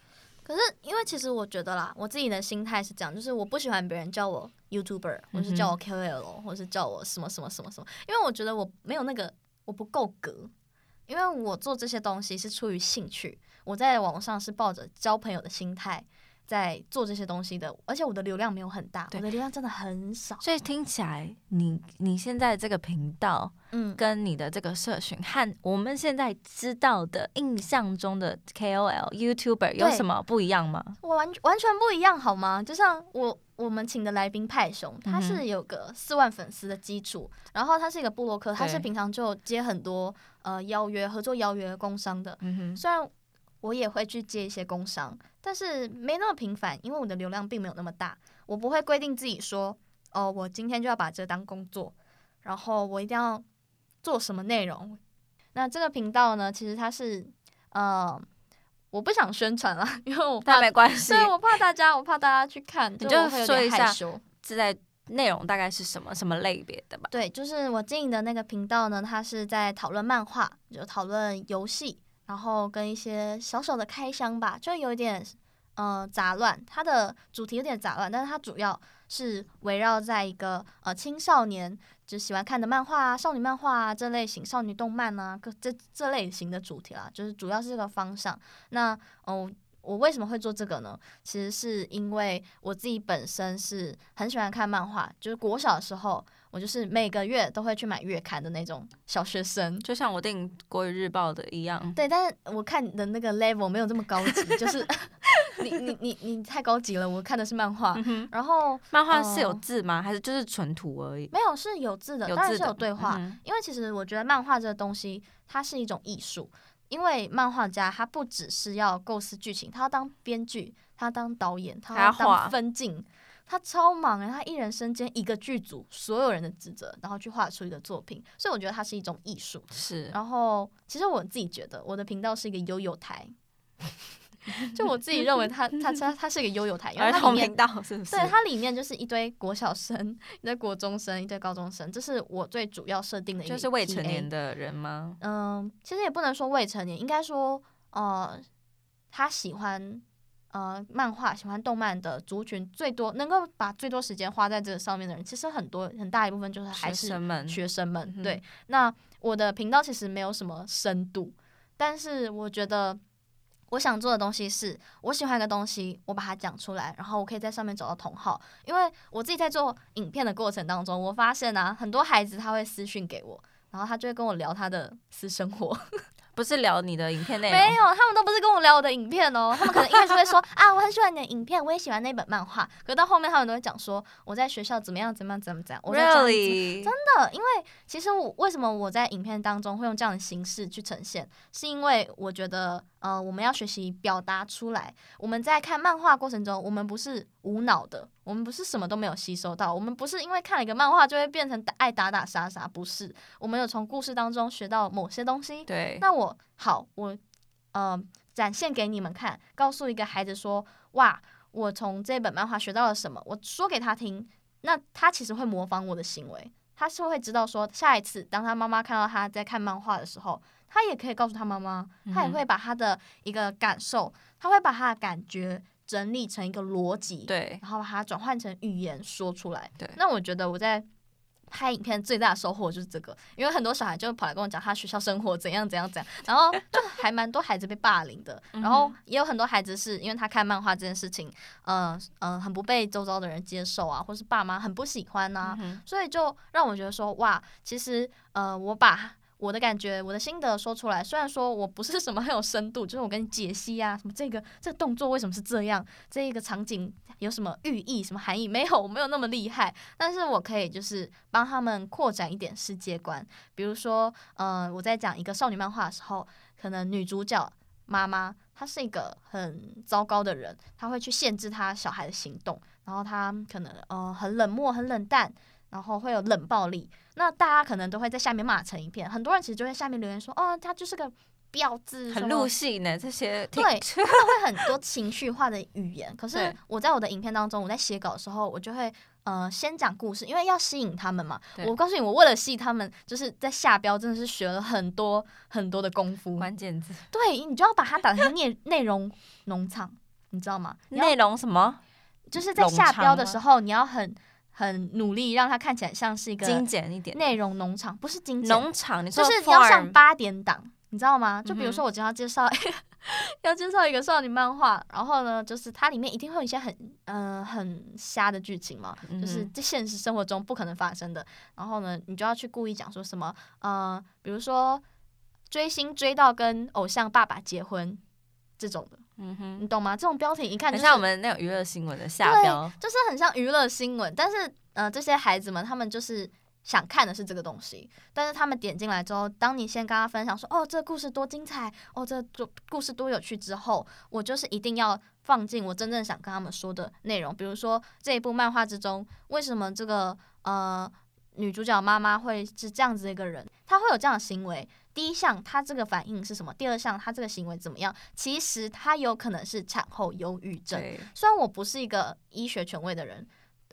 可是，因为其实我觉得啦，我自己的心态是这样，就是我不喜欢别人叫我 YouTuber，或是叫我 KOL，或是叫我什么什么什么什么，因为我觉得我没有那个，我不够格。因为我做这些东西是出于兴趣，我在网上是抱着交朋友的心态。在做这些东西的，而且我的流量没有很大，我的流量真的很少，所以听起来你你现在这个频道，嗯，跟你的这个社群和我们现在知道的印象中的 KOL YouTuber 有什么不一样吗？我完完全不一样，好吗？就像我我们请的来宾派熊，他是有个四万粉丝的基础，嗯、然后他是一个布洛克，他是平常就接很多呃邀约合作邀约工商的。嗯哼，虽然我也会去接一些工商，但是没那么频繁，因为我的流量并没有那么大。我不会规定自己说，哦，我今天就要把这当工作，然后我一定要做什么内容。那这个频道呢，其实它是呃。我不想宣传了，因为我怕没关系。对，我怕大家，我怕大家去看，你就说一下，是在内容大概是什么什么类别的吧？对，就是我经营的那个频道呢，它是在讨论漫画，就讨论游戏，然后跟一些小小的开箱吧，就有一点呃杂乱。它的主题有点杂乱，但是它主要是围绕在一个呃青少年。就喜欢看的漫画啊，少女漫画啊，这类型少女动漫啊，这这类型的主题啦，就是主要是这个方向。那哦，我为什么会做这个呢？其实是因为我自己本身是很喜欢看漫画，就是国小的时候。我就是每个月都会去买月刊的那种小学生，就像我订国语日报的一样。对，但是我看的那个 level 没有这么高级，就是 你你你你太高级了。我看的是漫画，嗯、然后漫画是有字吗？呃、还是就是纯图而已？没有，是有字的，有字的当然是有对话。嗯、因为其实我觉得漫画这个东西，它是一种艺术。因为漫画家他不只是要构思剧情，他要当编剧，他要当导演，他要当分镜。他超忙哎，他一人身兼一个剧组，所有人的职责，然后去画出一个作品，所以我觉得它是一种艺术。是，然后其实我自己觉得我的频道是一个悠悠台，就我自己认为它它它它是一个悠悠台，因为它里面儿童频道是不是？对，它里面就是一堆国小生、一堆国中生、一堆高中生，这是我最主要设定的一个，就是未成年的人吗？嗯，其实也不能说未成年，应该说呃，他喜欢。呃，漫画喜欢动漫的族群最多，能够把最多时间花在这个上面的人，其实很多很大一部分就是还是学生们。学生们，对。嗯、那我的频道其实没有什么深度，但是我觉得我想做的东西是，我喜欢一个东西，我把它讲出来，然后我可以在上面找到同好。因为我自己在做影片的过程当中，我发现啊，很多孩子他会私讯给我，然后他就会跟我聊他的私生活。不是聊你的影片内容，没有，他们都不是跟我聊我的影片哦。他们可能一开始会说啊，我很喜欢你的影片，我也喜欢那本漫画。可到后面，他们都会讲说我在学校怎么样，怎么样，怎么怎样。Really？真的，因为其实我为什么我在影片当中会用这样的形式去呈现，是因为我觉得。呃，我们要学习表达出来。我们在看漫画过程中，我们不是无脑的，我们不是什么都没有吸收到，我们不是因为看了一个漫画就会变成爱打打杀杀，不是。我们有从故事当中学到某些东西。对。那我好，我呃展现给你们看，告诉一个孩子说，哇，我从这本漫画学到了什么，我说给他听，那他其实会模仿我的行为，他是会知道说，下一次当他妈妈看到他在看漫画的时候。他也可以告诉他妈妈，他也会把他的一个感受，嗯、他会把他的感觉整理成一个逻辑，对，然后把它转换成语言说出来。对，那我觉得我在拍影片最大的收获就是这个，因为很多小孩就跑来跟我讲他学校生活怎样怎样怎样，然后就还蛮多孩子被霸凌的，然后也有很多孩子是因为他看漫画这件事情，嗯、呃、嗯、呃，很不被周遭的人接受啊，或是爸妈很不喜欢呐、啊，嗯、所以就让我觉得说哇，其实呃，我把。我的感觉，我的心得说出来。虽然说我不是什么很有深度，就是我跟你解析啊，什么这个这个动作为什么是这样，这一个场景有什么寓意、什么含义？没有，我没有那么厉害。但是我可以就是帮他们扩展一点世界观。比如说，呃，我在讲一个少女漫画的时候，可能女主角妈妈她是一个很糟糕的人，她会去限制她小孩的行动，然后她可能呃很冷漠、很冷淡。然后会有冷暴力，那大家可能都会在下面骂成一片。很多人其实就在下面留言说：“哦，他就是个标志。”很入戏呢，这些对，他们会很多情绪化的语言。可是我在我的影片当中，我在写稿的时候，我就会呃先讲故事，因为要吸引他们嘛。我告诉你，我为了吸引他们，就是在下标真的是学了很多很多的功夫。关键字，对，你就要把它打成内内容 农场，你知道吗？内容什么？就是在下标的时候，你要很。很努力让它看起来像是一个精简一点内容农场，不是精简农场，你说就是要上八点档，你知道吗？就比如说我今天要介绍，嗯、要介绍一个少女漫画，然后呢，就是它里面一定会有一些很呃很瞎的剧情嘛，就是在现实生活中不可能发生的。然后呢，你就要去故意讲说什么呃，比如说追星追到跟偶像爸爸结婚这种的。嗯哼，你懂吗？这种标题一看、就是、很像我们那种娱乐新闻的下标，就是很像娱乐新闻。但是呃，这些孩子们他们就是想看的是这个东西，但是他们点进来之后，当你先跟他分享说哦，这个故事多精彩，哦，这个故事多有趣之后，我就是一定要放进我真正想跟他们说的内容。比如说这一部漫画之中，为什么这个呃女主角妈妈会是这样子的一个人，她会有这样的行为？第一项，他这个反应是什么？第二项，他这个行为怎么样？其实他有可能是产后忧郁症。虽然我不是一个医学权威的人，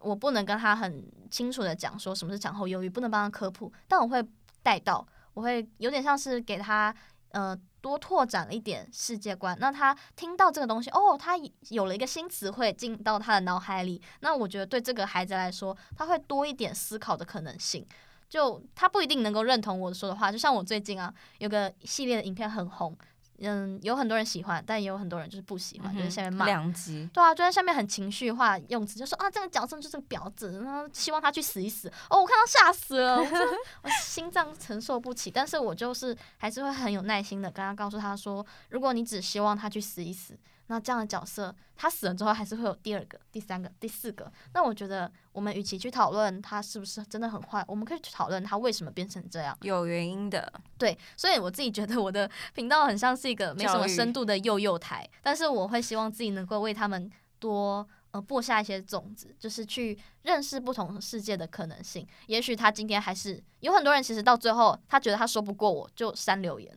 我不能跟他很清楚的讲说什么是产后忧郁，不能帮他科普，但我会带到，我会有点像是给他呃多拓展了一点世界观。那他听到这个东西，哦，他有了一个新词汇进到他的脑海里。那我觉得对这个孩子来说，他会多一点思考的可能性。就他不一定能够认同我说的话，就像我最近啊，有个系列的影片很红，嗯，有很多人喜欢，但也有很多人就是不喜欢，嗯、就是下面骂。两极。对啊，就在下面很情绪化用词，就说啊，这个角色就是个婊子，然后希望他去死一死。哦，我看到吓死了，我，我心脏承受不起。但是我就是还是会很有耐心的跟他告诉他说，如果你只希望他去死一死。那这样的角色，他死了之后还是会有第二个、第三个、第四个。那我觉得，我们与其去讨论他是不是真的很坏，我们可以去讨论他为什么变成这样，有原因的。对，所以我自己觉得我的 频道很像是一个没什么深度的幼幼台，但是我会希望自己能够为他们多呃播下一些种子，就是去认识不同世界的可能性。也许他今天还是有很多人，其实到最后他觉得他说不过我就删留言。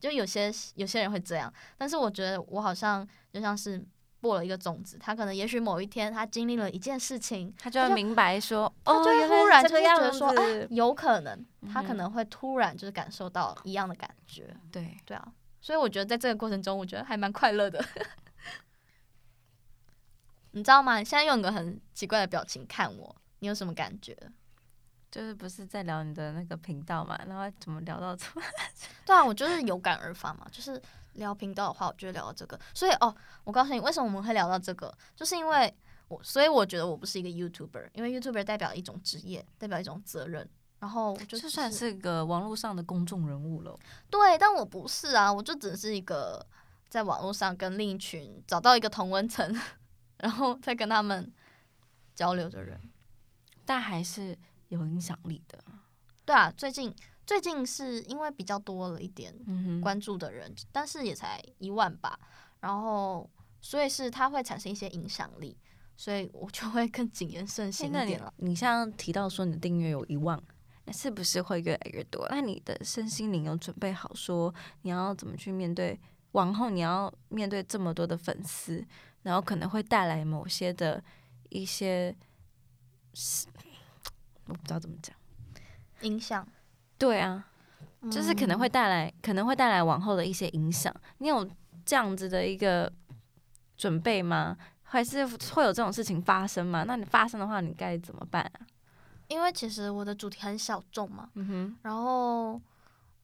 就有些有些人会这样，但是我觉得我好像就像是播了一个种子，他可能也许某一天他经历了一件事情，他就会明白说，哦，他就会突然就会觉得说，啊，有可能他可能会突然就是感受到一样的感觉，嗯、对对啊，所以我觉得在这个过程中，我觉得还蛮快乐的。你知道吗？你现在用一个很奇怪的表情看我，你有什么感觉？就是不是在聊你的那个频道嘛？然后怎么聊到这？对啊，我就是有感而发嘛。就是聊频道的话，我就会聊到这个。所以哦，我告诉你，为什么我们会聊到这个？就是因为我，所以我觉得我不是一个 YouTuber，因为 YouTuber 代表一种职业，代表一种责任。然后就，是、就算是个网络上的公众人物了。对，但我不是啊，我就只是一个在网络上跟另一群找到一个同温层，然后再跟他们交流的人，但还是。有影响力的，对啊，最近最近是因为比较多了一点关注的人，嗯、但是也才一万吧，然后所以是它会产生一些影响力，所以我就会更谨言慎行一点了。你像提到说你的订阅有一万，那是不是会越来越多？那你的身心灵有准备好说你要怎么去面对往后你要面对这么多的粉丝，然后可能会带来某些的一些。我不知道怎么讲，影响，对啊，就是可能会带来，可能会带来往后的一些影响。你有这样子的一个准备吗？还是会有这种事情发生吗？那你发生的话，你该怎么办啊？因为其实我的主题很小众嘛，嗯哼，然后，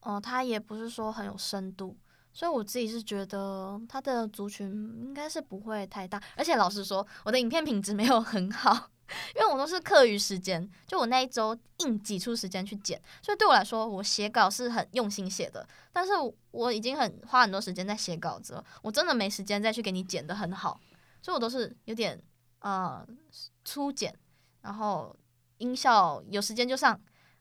哦、呃，它也不是说很有深度，所以我自己是觉得它的族群应该是不会太大。而且老实说，我的影片品质没有很好。因为我都是课余时间，就我那一周硬挤出时间去剪，所以对我来说，我写稿是很用心写的。但是我已经很花很多时间在写稿子了，我真的没时间再去给你剪得很好，所以我都是有点呃粗剪，然后音效有时间就上，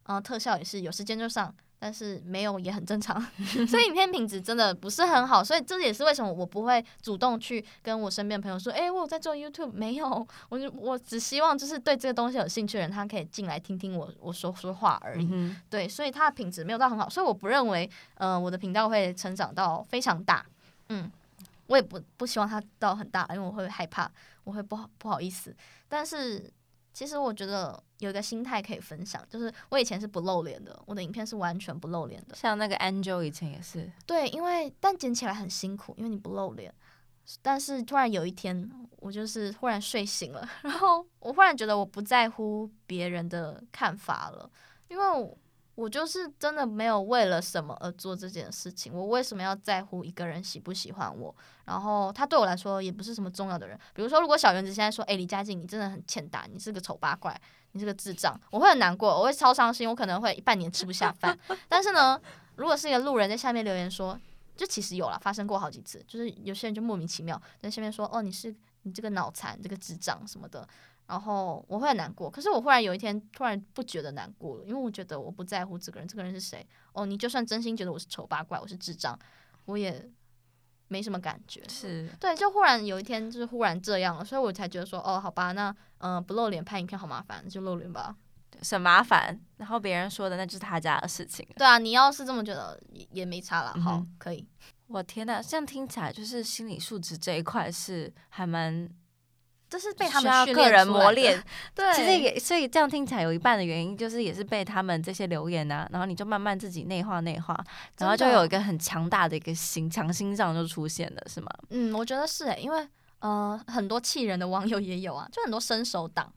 嗯、呃，特效也是有时间就上。但是没有也很正常，所以影片品质真的不是很好，所以这也是为什么我不会主动去跟我身边朋友说，哎、欸，我有在做 YouTube，没有，我就我只希望就是对这个东西有兴趣的人，他可以进来听听我我说说话而已。嗯、对，所以它的品质没有到很好，所以我不认为，呃，我的频道会成长到非常大。嗯，我也不不希望它到很大，因为我会害怕，我会不好不好意思。但是。其实我觉得有一个心态可以分享，就是我以前是不露脸的，我的影片是完全不露脸的。像那个 Angel 以前也是。对，因为但剪起来很辛苦，因为你不露脸。但是突然有一天，我就是忽然睡醒了，然后我忽然觉得我不在乎别人的看法了，因为我。就是真的没有为了什么而做这件事情。我为什么要在乎一个人喜不喜欢我？然后他对我来说也不是什么重要的人。比如说，如果小圆子现在说：“诶，李佳静，你真的很欠打，你是个丑八怪，你是个智障。”我会很难过，我会超伤心，我可能会半年吃不下饭。但是呢，如果是一个路人在下面留言说：“就其实有了发生过好几次，就是有些人就莫名其妙在下面说哦，你是你这个脑残，这个智障什么的，然后我会很难过。可是我忽然有一天突然不觉得难过了，因为我觉得我不在乎这个人，这个人是谁哦，你就算真心觉得我是丑八怪，我是智障，我也没什么感觉。是对，就忽然有一天就是忽然这样了，所以我才觉得说哦，好吧，那嗯、呃、不露脸拍影片好麻烦，就露脸吧。很麻烦，然后别人说的那就是他家的事情。对啊，你要是这么觉得也也没差了。好，嗯、可以。我天呐，这样听起来就是心理素质这一块是还蛮，这是被他们个人磨练。对，其实也所以这样听起来有一半的原因就是也是被他们这些留言啊，然后你就慢慢自己内化内化，然后就有一个很强大的一个心强心脏就出现了，是吗？嗯，我觉得是诶、欸，因为呃很多气人的网友也有啊，就很多伸手党。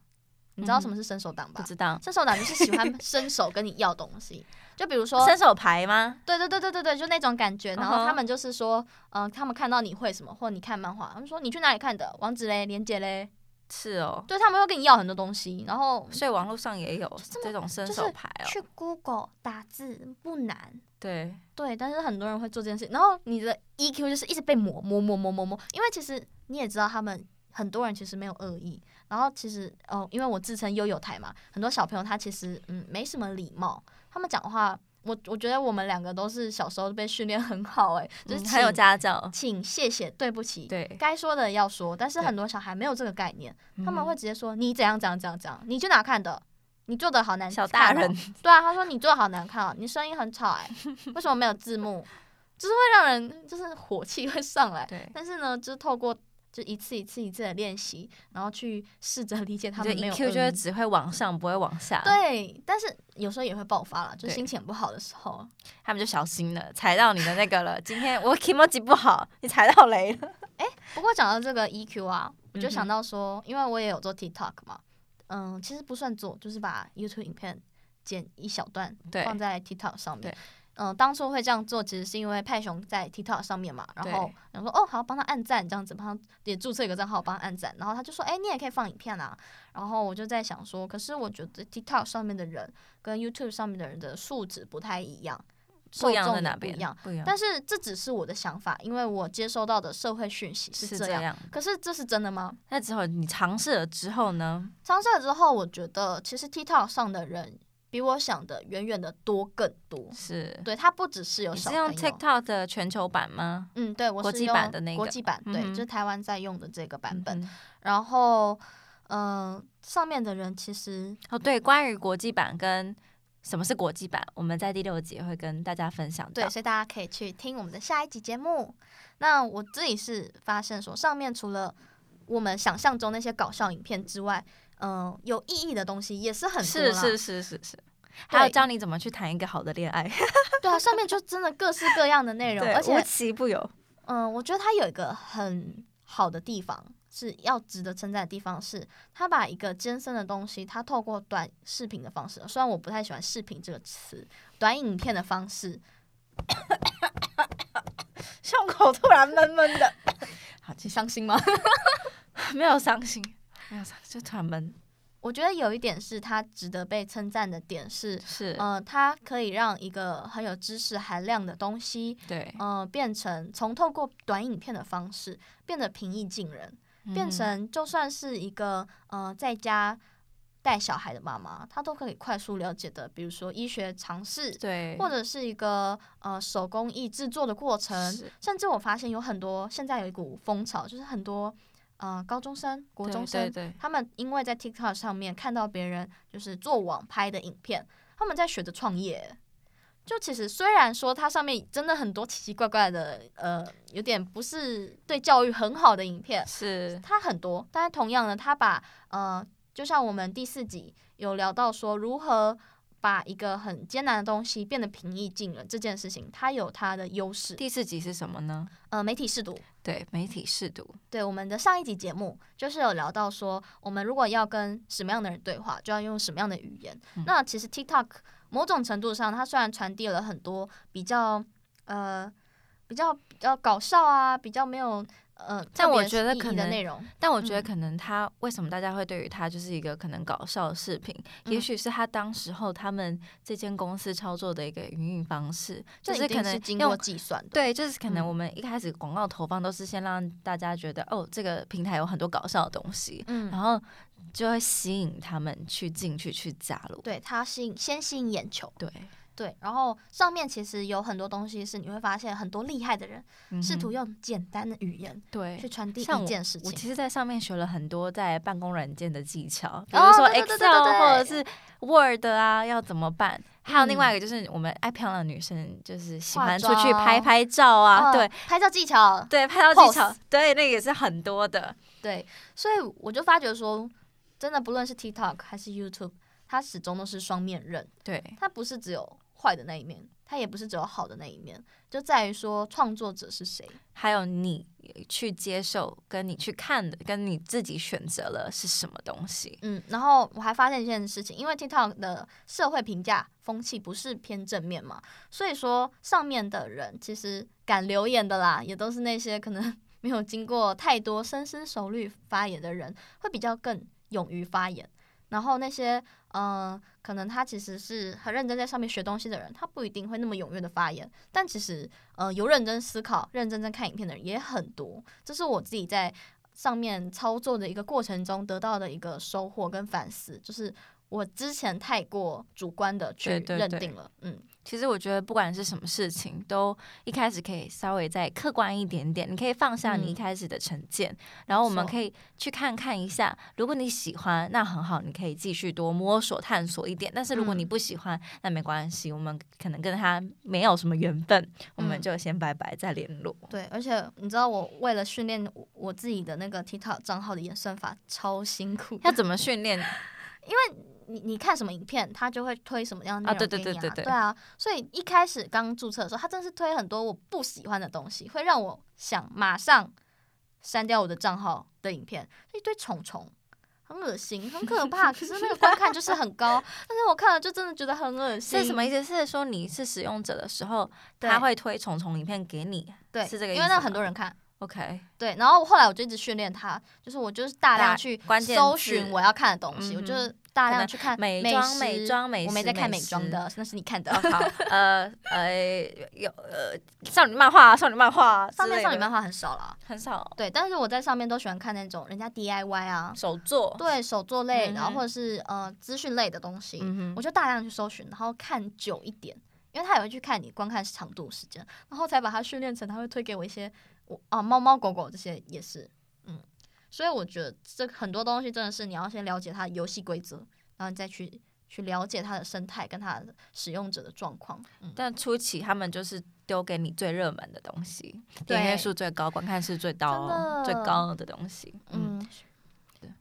你知道什么是伸手党吧？不知道，伸手党就是喜欢伸手跟你要东西，就比如说伸手牌吗？对对对对对对，就那种感觉。然后他们就是说，嗯、呃，他们看到你会什么，或你看漫画，他们说你去哪里看的，网址嘞，链接嘞，是哦。对，他们会跟你要很多东西，然后所以网络上也有这种伸手牌哦。去 Google 打字不难，对对，但是很多人会做这件事，然后你的 EQ 就是一直被磨磨磨磨磨磨，因为其实你也知道他们。很多人其实没有恶意，然后其实哦，因为我自称悠悠台嘛，很多小朋友他其实嗯没什么礼貌，他们讲话，我我觉得我们两个都是小时候被训练很好诶，就是还有家教，请谢谢对不起，对，该说的要说，但是很多小孩没有这个概念，他们会直接说你怎样怎样怎样怎样，你去哪看的？你做的好难看，小大人，对啊，他说你做的好难看哦，你声音很吵哎，为什么没有字幕？就是会让人就是火气会上来，对，但是呢，就是透过。就一次一次一次的练习，然后去试着理解他们没有。EQ 就是只会往上，不会往下。对，但是有时候也会爆发了，就心情不好的时候，他们就小心了，踩到你的那个了。今天我 kimochi 不好，你踩到雷了。哎、欸，不过讲到这个 EQ 啊，我就想到说，因为我也有做 TikTok 嘛，嗯，其实不算做，就是把 YouTube 影片剪一小段放在 TikTok 上面。嗯，当初会这样做，其实是因为派熊在 TikTok 上面嘛，然后然后说哦，好，帮他按赞这样子，帮他也注册一个账号帮他按赞，然后他就说，哎，你也可以放影片啊。然后我就在想说，可是我觉得 TikTok 上面的人跟 YouTube 上面的人的素质不太一样，不一样在哪边？不一样，不一样。但是这只是我的想法，因为我接收到的社会讯息是这样。是这样。可是这是真的吗？那之后你尝试了之后呢？尝试了之后，我觉得其实 TikTok 上的人。比我想的远远的多更多，是对，它不只是有小朋友。你是用 TikTok 的全球版吗？嗯，对，我是用国际版的那个国际版，对，就是台湾在用的这个版本。嗯、然后，嗯、呃，上面的人其实哦，对，关于国际版跟什么是国际版，我们在第六集会跟大家分享。对，所以大家可以去听我们的下一集节目。那我自己是发现说，上面除了我们想象中那些搞笑影片之外，嗯，有意义的东西也是很多，是是是是是，还有教你怎么去谈一个好的恋爱。对啊，上面就真的各式各样的内容，而且无奇不有。嗯，我觉得它有一个很好的地方，是要值得称赞的地方是，它把一个艰深的东西，它透过短视频的方式，虽然我不太喜欢“视频”这个词，短影片的方式，胸口突然闷闷的，好，你伤心吗？没有伤心。没有，就突然闷。我觉得有一点是它值得被称赞的点是，是，呃，它可以让一个很有知识含量的东西，对，呃，变成从透过短影片的方式变得平易近人，嗯、变成就算是一个呃在家带小孩的妈妈，她都可以快速了解的，比如说医学常识，对，或者是一个呃手工艺制作的过程，甚至我发现有很多现在有一股风潮，就是很多。呃，高中生、国中生，对对对，他们因为在 TikTok 上面看到别人就是做网拍的影片，他们在学着创业。就其实虽然说它上面真的很多奇奇怪怪的，呃，有点不是对教育很好的影片，是它很多，但是同样的，它把呃，就像我们第四集有聊到说如何。把一个很艰难的东西变得平易近人这件事情，它有它的优势。第四集是什么呢？呃，媒体试读。对，媒体试读。对，我们的上一集节目就是有聊到说，我们如果要跟什么样的人对话，就要用什么样的语言。嗯、那其实 TikTok 某种程度上，它虽然传递了很多比较呃比较比较搞笑啊，比较没有嗯，但我觉得可能内容，但我觉得可能他为什么大家会对于他就是一个可能搞笑的视频，嗯、也许是他当时候他们这间公司操作的一个营运方式，就是可能是经过计算的，对，就是可能我们一开始广告投放都是先让大家觉得、嗯、哦，这个平台有很多搞笑的东西，嗯，然后就会吸引他们去进去去加入，对，他吸引先吸引眼球，对。对，然后上面其实有很多东西是你会发现很多厉害的人试图用简单的语言对去传递一件事情。我其实，在上面学了很多在办公软件的技巧，比如说 Excel 或者是 Word 啊，要怎么办？还有另外一个就是我们爱漂亮的女生就是喜欢出去拍拍照啊，对，拍照技巧，对，拍照技巧，对，那个也是很多的。对，所以我就发觉说，真的不论是 TikTok 还是 YouTube，它始终都是双面刃。对，它不是只有。坏的那一面，它也不是只有好的那一面，就在于说创作者是谁，还有你去接受，跟你去看的，跟你自己选择了是什么东西。嗯，然后我还发现一件事情，因为 TikTok 的社会评价风气不是偏正面嘛，所以说上面的人其实敢留言的啦，也都是那些可能没有经过太多深思熟虑发言的人，会比较更勇于发言。然后那些嗯、呃，可能他其实是很认真在上面学东西的人，他不一定会那么踊跃的发言。但其实呃，有认真思考、认真在看影片的人也很多。这是我自己在上面操作的一个过程中得到的一个收获跟反思，就是我之前太过主观的去认定了，对对对嗯。其实我觉得不管是什么事情，都一开始可以稍微再客观一点点。你可以放下你一开始的成见，嗯、然后我们可以去看看一下。如果你喜欢，那很好，你可以继续多摸索探索一点。但是如果你不喜欢，嗯、那没关系，我们可能跟他没有什么缘分，嗯、我们就先拜拜，再联络。对，而且你知道，我为了训练我自己的那个 TikTok 账号的演算法，超辛苦。要怎么训练？因为你你看什么影片，他就会推什么样的内容给你啊？对对对对对，对啊，所以一开始刚注册的时候，他真是推很多我不喜欢的东西，会让我想马上删掉我的账号的影片，一堆虫虫，很恶心，很可怕。可是那个观看就是很高，但是我看了就真的觉得很恶心。是什么意思？是说你是使用者的时候，他会推虫虫影片给你？对，是这个意思。因为那很多人看。OK，对，然后后来我就一直训练他，就是我就是大量去搜寻我要看的东西，我就是大量去看美妆、美妆、美，我没在看美妆的，那是你看的。好，呃呃，有呃少女漫画、少女漫画，上面少女漫画很少了，很少。对，但是我在上面都喜欢看那种人家 DIY 啊，手作，对，手作类，然后或者是呃资讯类的东西，我就大量去搜寻，然后看久一点，因为他也会去看你观看长度时间，然后才把它训练成他会推给我一些。啊，猫猫狗狗这些也是，嗯，所以我觉得这很多东西真的是你要先了解它的游戏规则，然后你再去去了解它的生态跟它的使用者的状况。嗯，但初期他们就是丢给你最热门的东西，点阅数最高、观看数最高、最高的东西。嗯，对，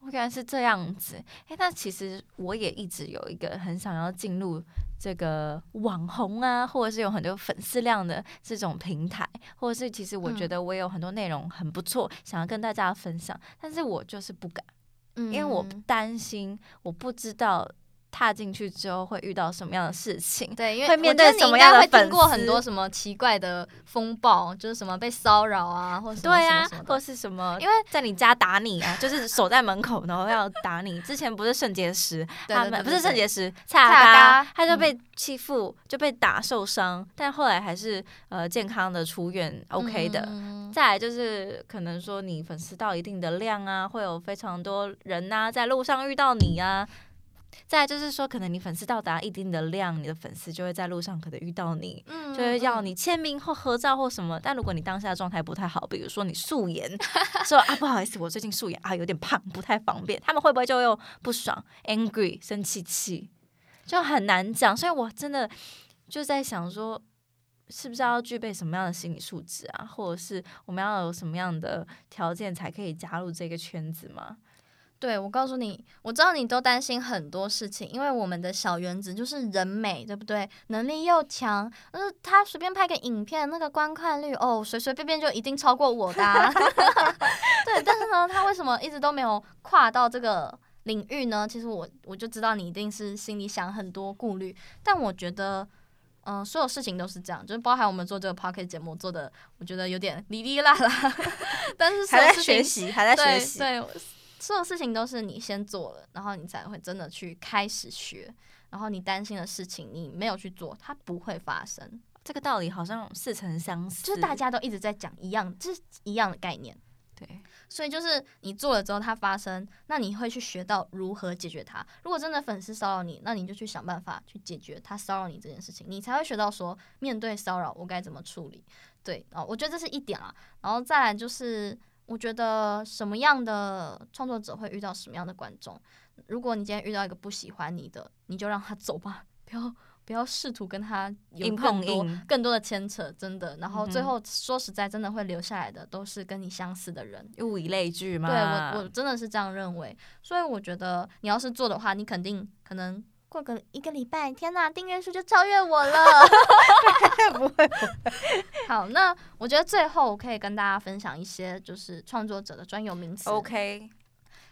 我感觉是这样子。哎、欸，但其实我也一直有一个很想要进入。这个网红啊，或者是有很多粉丝量的这种平台，或者是其实我觉得我有很多内容很不错，嗯、想要跟大家分享，但是我就是不敢，嗯、因为我担心我不知道。踏进去之后会遇到什么样的事情？对，因为会面对什么样的粉丝？会经过很多什么奇怪的风暴，就是什么被骚扰啊，或者什么什么什么，或是什么？因为在你家打你啊，就是守在门口，然后要打你。之前不是圣结石他们不是圣结石，蔡阿嘎他就被欺负，就被打受伤，但后来还是呃健康的出院，OK 的。再来就是可能说你粉丝到一定的量啊，会有非常多人呐在路上遇到你啊。再就是说，可能你粉丝到达一定的量，你的粉丝就会在路上可能遇到你，嗯、就会要你签名或合照或什么。但如果你当下状态不太好，比如说你素颜，说啊不好意思，我最近素颜啊有点胖，不太方便，他们会不会就又不爽，angry 生气气，就很难讲。所以我真的就在想说，是不是要具备什么样的心理素质啊，或者是我们要有什么样的条件才可以加入这个圈子吗？对，我告诉你，我知道你都担心很多事情，因为我们的小原子就是人美，对不对？能力又强，但是他随便拍个影片，那个观看率哦，随随便便就一定超过我的啊。对，但是呢，他为什么一直都没有跨到这个领域呢？其实我我就知道你一定是心里想很多顾虑，但我觉得嗯，所有事情都是这样，就是包含我们做这个 podcast 节目做的，我觉得有点哩哩啦啦，但是还在学习，还在学习，对，所有事情都是你先做了，然后你才会真的去开始学，然后你担心的事情你没有去做，它不会发生。这个道理好像似曾相识，就是大家都一直在讲一样，就是一样的概念。对，所以就是你做了之后它发生，那你会去学到如何解决它。如果真的粉丝骚扰你，那你就去想办法去解决他骚扰你这件事情，你才会学到说面对骚扰我该怎么处理。对啊，我觉得这是一点啊。然后再来就是，我觉得什么样的创作者会遇到什么样的观众。如果你今天遇到一个不喜欢你的，你就让他走吧，不要。不要试图跟他有更多更多的牵扯，真的。然后最后说实在，真的会留下来的都是跟你相似的人，物以类聚嘛。对，我我真的是这样认为。所以我觉得你要是做的话，你肯定可能过个一个礼拜，天呐，订阅数就超越我了。不 会不会。好，那我觉得最后我可以跟大家分享一些就是创作者的专有名词。OK，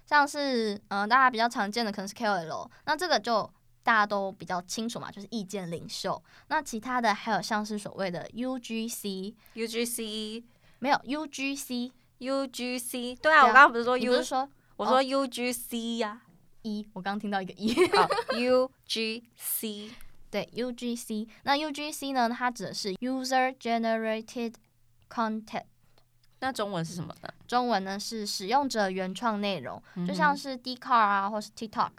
像是嗯、呃，大家比较常见的可能是 KOL，那这个就。大家都比较清楚嘛，就是意见领袖。那其他的还有像是所谓的 UGC，UGC 没有 UGC，UGC 对啊，我刚刚不是说 U，不是说我说 UGC 呀，E，我刚刚听到一个 E，好，UGC，对 UGC。那 UGC 呢，它指的是 User Generated Content。那中文是什么呢？中文呢是使用者原创内容，就像是 Dcard 啊，或是 TikTok。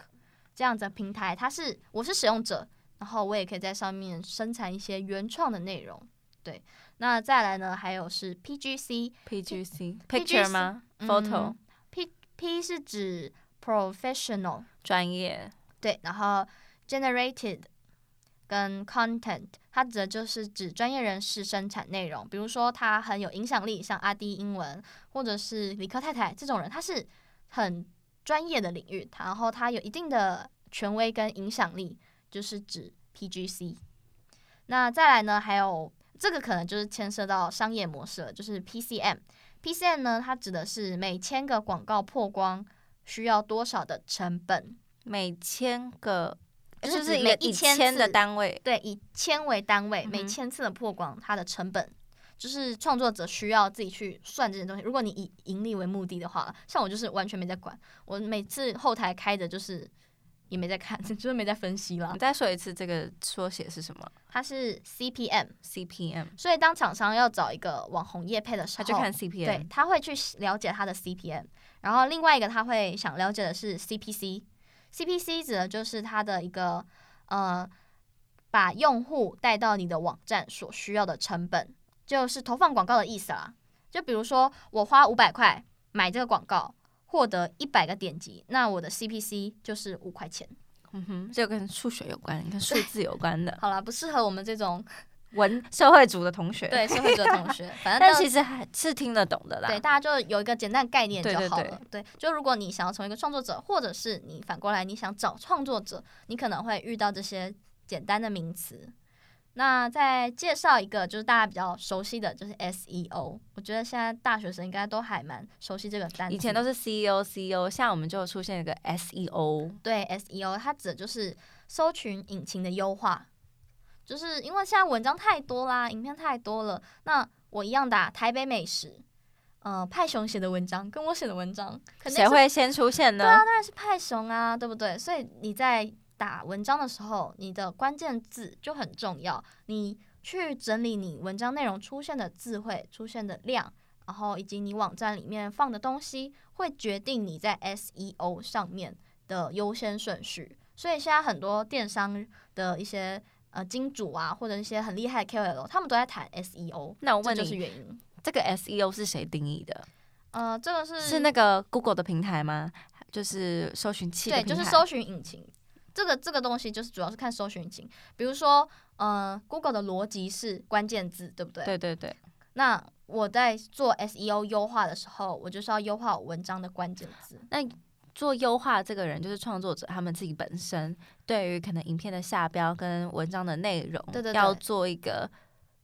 这样子的平台，它是我是使用者，然后我也可以在上面生产一些原创的内容。对，那再来呢，还有是 PGC，PGC picture 吗？Photo。P P 是指 professional 专业。对，然后 generated 跟 content，它指的就是指专业人士生产内容，比如说他很有影响力，像阿迪英文或者是理科太太这种人，他是很。专业的领域，然后他有一定的权威跟影响力，就是指 PGC。那再来呢，还有这个可能就是牵涉到商业模式了，就是 PCM。PCM 呢，它指的是每千个广告曝光需要多少的成本？每千个就是每一千的单位，对，以千为单位，每千次的曝光，它的成本。就是创作者需要自己去算这些东西。如果你以盈利为目的的话，像我就是完全没在管，我每次后台开的就是也没在看，就是没在分析了。你再说一次，这个缩写是什么？它是 CPM，CPM。CPM 所以当厂商要找一个网红业配的时候，他就看 CPM，对，他会去了解他的 CPM。然后另外一个他会想了解的是 CPC，CPC 指的就是他的一个呃，把用户带到你的网站所需要的成本。就是投放广告的意思啦，就比如说我花五百块买这个广告，获得一百个点击，那我的 CPC 就是五块钱。嗯哼，这跟数学有关，跟数字有关的。好了，不适合我们这种文社会组的同学。对，社会组的同学，反正但其实还是听得懂的啦。对，大家就有一个简单概念就好了。对，对，对，对，就如果你想要成为一个创作者，或者是你反过来你想找创作者，你可能会遇到这些简单的名词。那再介绍一个，就是大家比较熟悉的就是 SEO。我觉得现在大学生应该都还蛮熟悉这个单词。以前都是 CEO、CEO，现在我们就出现一个 SEO。对，SEO 它指的就是搜寻引擎的优化。就是因为现在文章太多啦，影片太多了，那我一样打台北美食，呃，派熊写的文章跟我写的文章，谁会先出现呢？对啊，当然是派熊啊，对不对？所以你在。打文章的时候，你的关键字就很重要。你去整理你文章内容出现的字汇、出现的量，然后以及你网站里面放的东西，会决定你在 SEO 上面的优先顺序。所以现在很多电商的一些呃金主啊，或者一些很厉害的 KOL，他们都在谈 SEO。那我问你，就是原因。这个 SEO 是谁定义的？呃，这个是是那个 Google 的平台吗？就是搜寻器？对，就是搜寻引擎。这个这个东西就是主要是看搜寻引擎，比如说，呃，Google 的逻辑是关键字，对不对？对对对。那我在做 SEO 优化的时候，我就是要优化文章的关键字。那做优化这个人就是创作者，他们自己本身对于可能影片的下标跟文章的内容，对对对，要做一个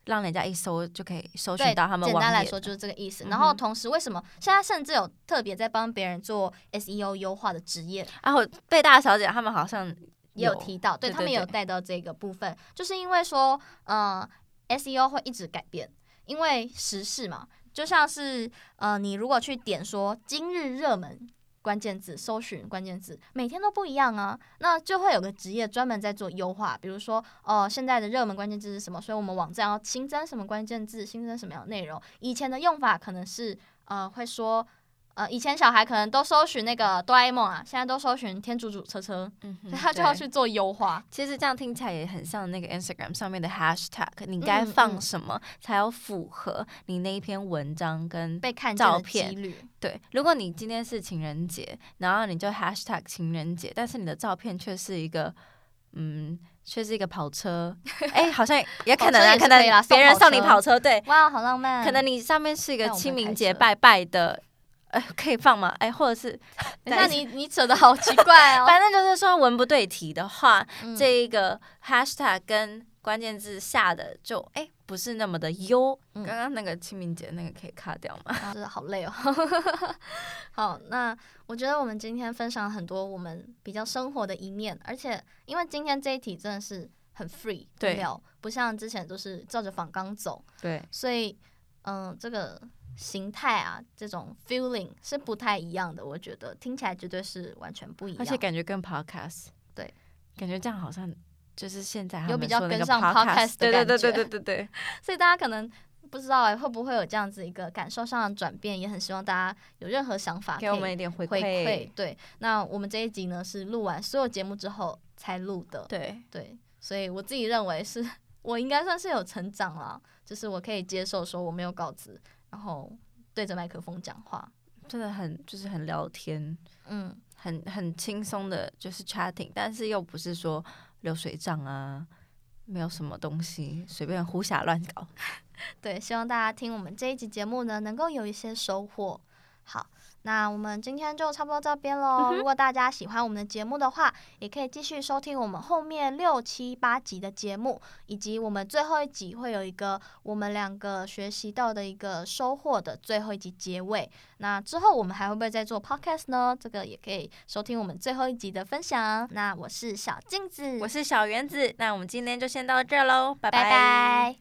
让人家一搜就可以搜寻到他们。简单来说就是这个意思。然后同时，为什么现在甚至有特别在帮别人做 SEO 优化的职业？然后贝大小姐他们好像。也有提到，对，他们也有带到这个部分，就是因为说，嗯、呃，SEO 会一直改变，因为时事嘛，就像是呃，你如果去点说今日热门关键字，搜寻关键字，每天都不一样啊，那就会有个职业专门在做优化，比如说哦、呃，现在的热门关键字是什么，所以我们网站要新增什么关键字，新增什么样的内容，以前的用法可能是呃，会说。呃，以前小孩可能都搜寻那个哆啦 A 梦啊，现在都搜寻天竺鼠车车，嗯，所以他就要去做优化。其实这样听起来也很像那个 Instagram 上面的 Hashtag，你该放什么才要符合你那一篇文章跟被看照片？对，如果你今天是情人节，然后你就 Hashtag 情人节，但是你的照片却是一个，嗯，却是一个跑车，哎、欸，好像也可能啊，可能别人送你跑车，对，哇，好浪漫。可能你上面是一个清明节拜拜的。哎，可以放吗？哎，或者是，那你 你扯的好奇怪哦。反正就是说文不对题的话，嗯、这一个 hashtag 跟关键字下的就哎不是那么的优。刚刚、嗯、那个清明节那个可以卡掉吗？啊、是好累哦。好，那我觉得我们今天分享很多我们比较生活的一面，而且因为今天这一题真的是很 free，对，不像之前都是照着仿纲走，对，所以嗯，这个。形态啊，这种 feeling 是不太一样的，我觉得听起来绝对是完全不一样，而且感觉跟 podcast 对，感觉这样好像就是现在有比较跟上 podcast 的感觉，对对对对对对，所以大家可能不知道哎，会不会有这样子一个感受上的转变？也很希望大家有任何想法给我们一点回馈。对，那我们这一集呢是录完所有节目之后才录的，对对，所以我自己认为是我应该算是有成长了，就是我可以接受说我没有稿子。然后对着麦克风讲话，真的很就是很聊天，嗯，很很轻松的，就是 chatting，但是又不是说流水账啊，没有什么东西，随便胡瞎乱搞。对，希望大家听我们这一集节目呢，能够有一些收获。好。那我们今天就差不多这边喽。如果大家喜欢我们的节目的话，也可以继续收听我们后面六七八集的节目，以及我们最后一集会有一个我们两个学习到的一个收获的最后一集结尾。那之后我们还会不会再做 podcast 呢？这个也可以收听我们最后一集的分享。那我是小镜子，我是小圆子。那我们今天就先到这喽，拜拜。拜拜。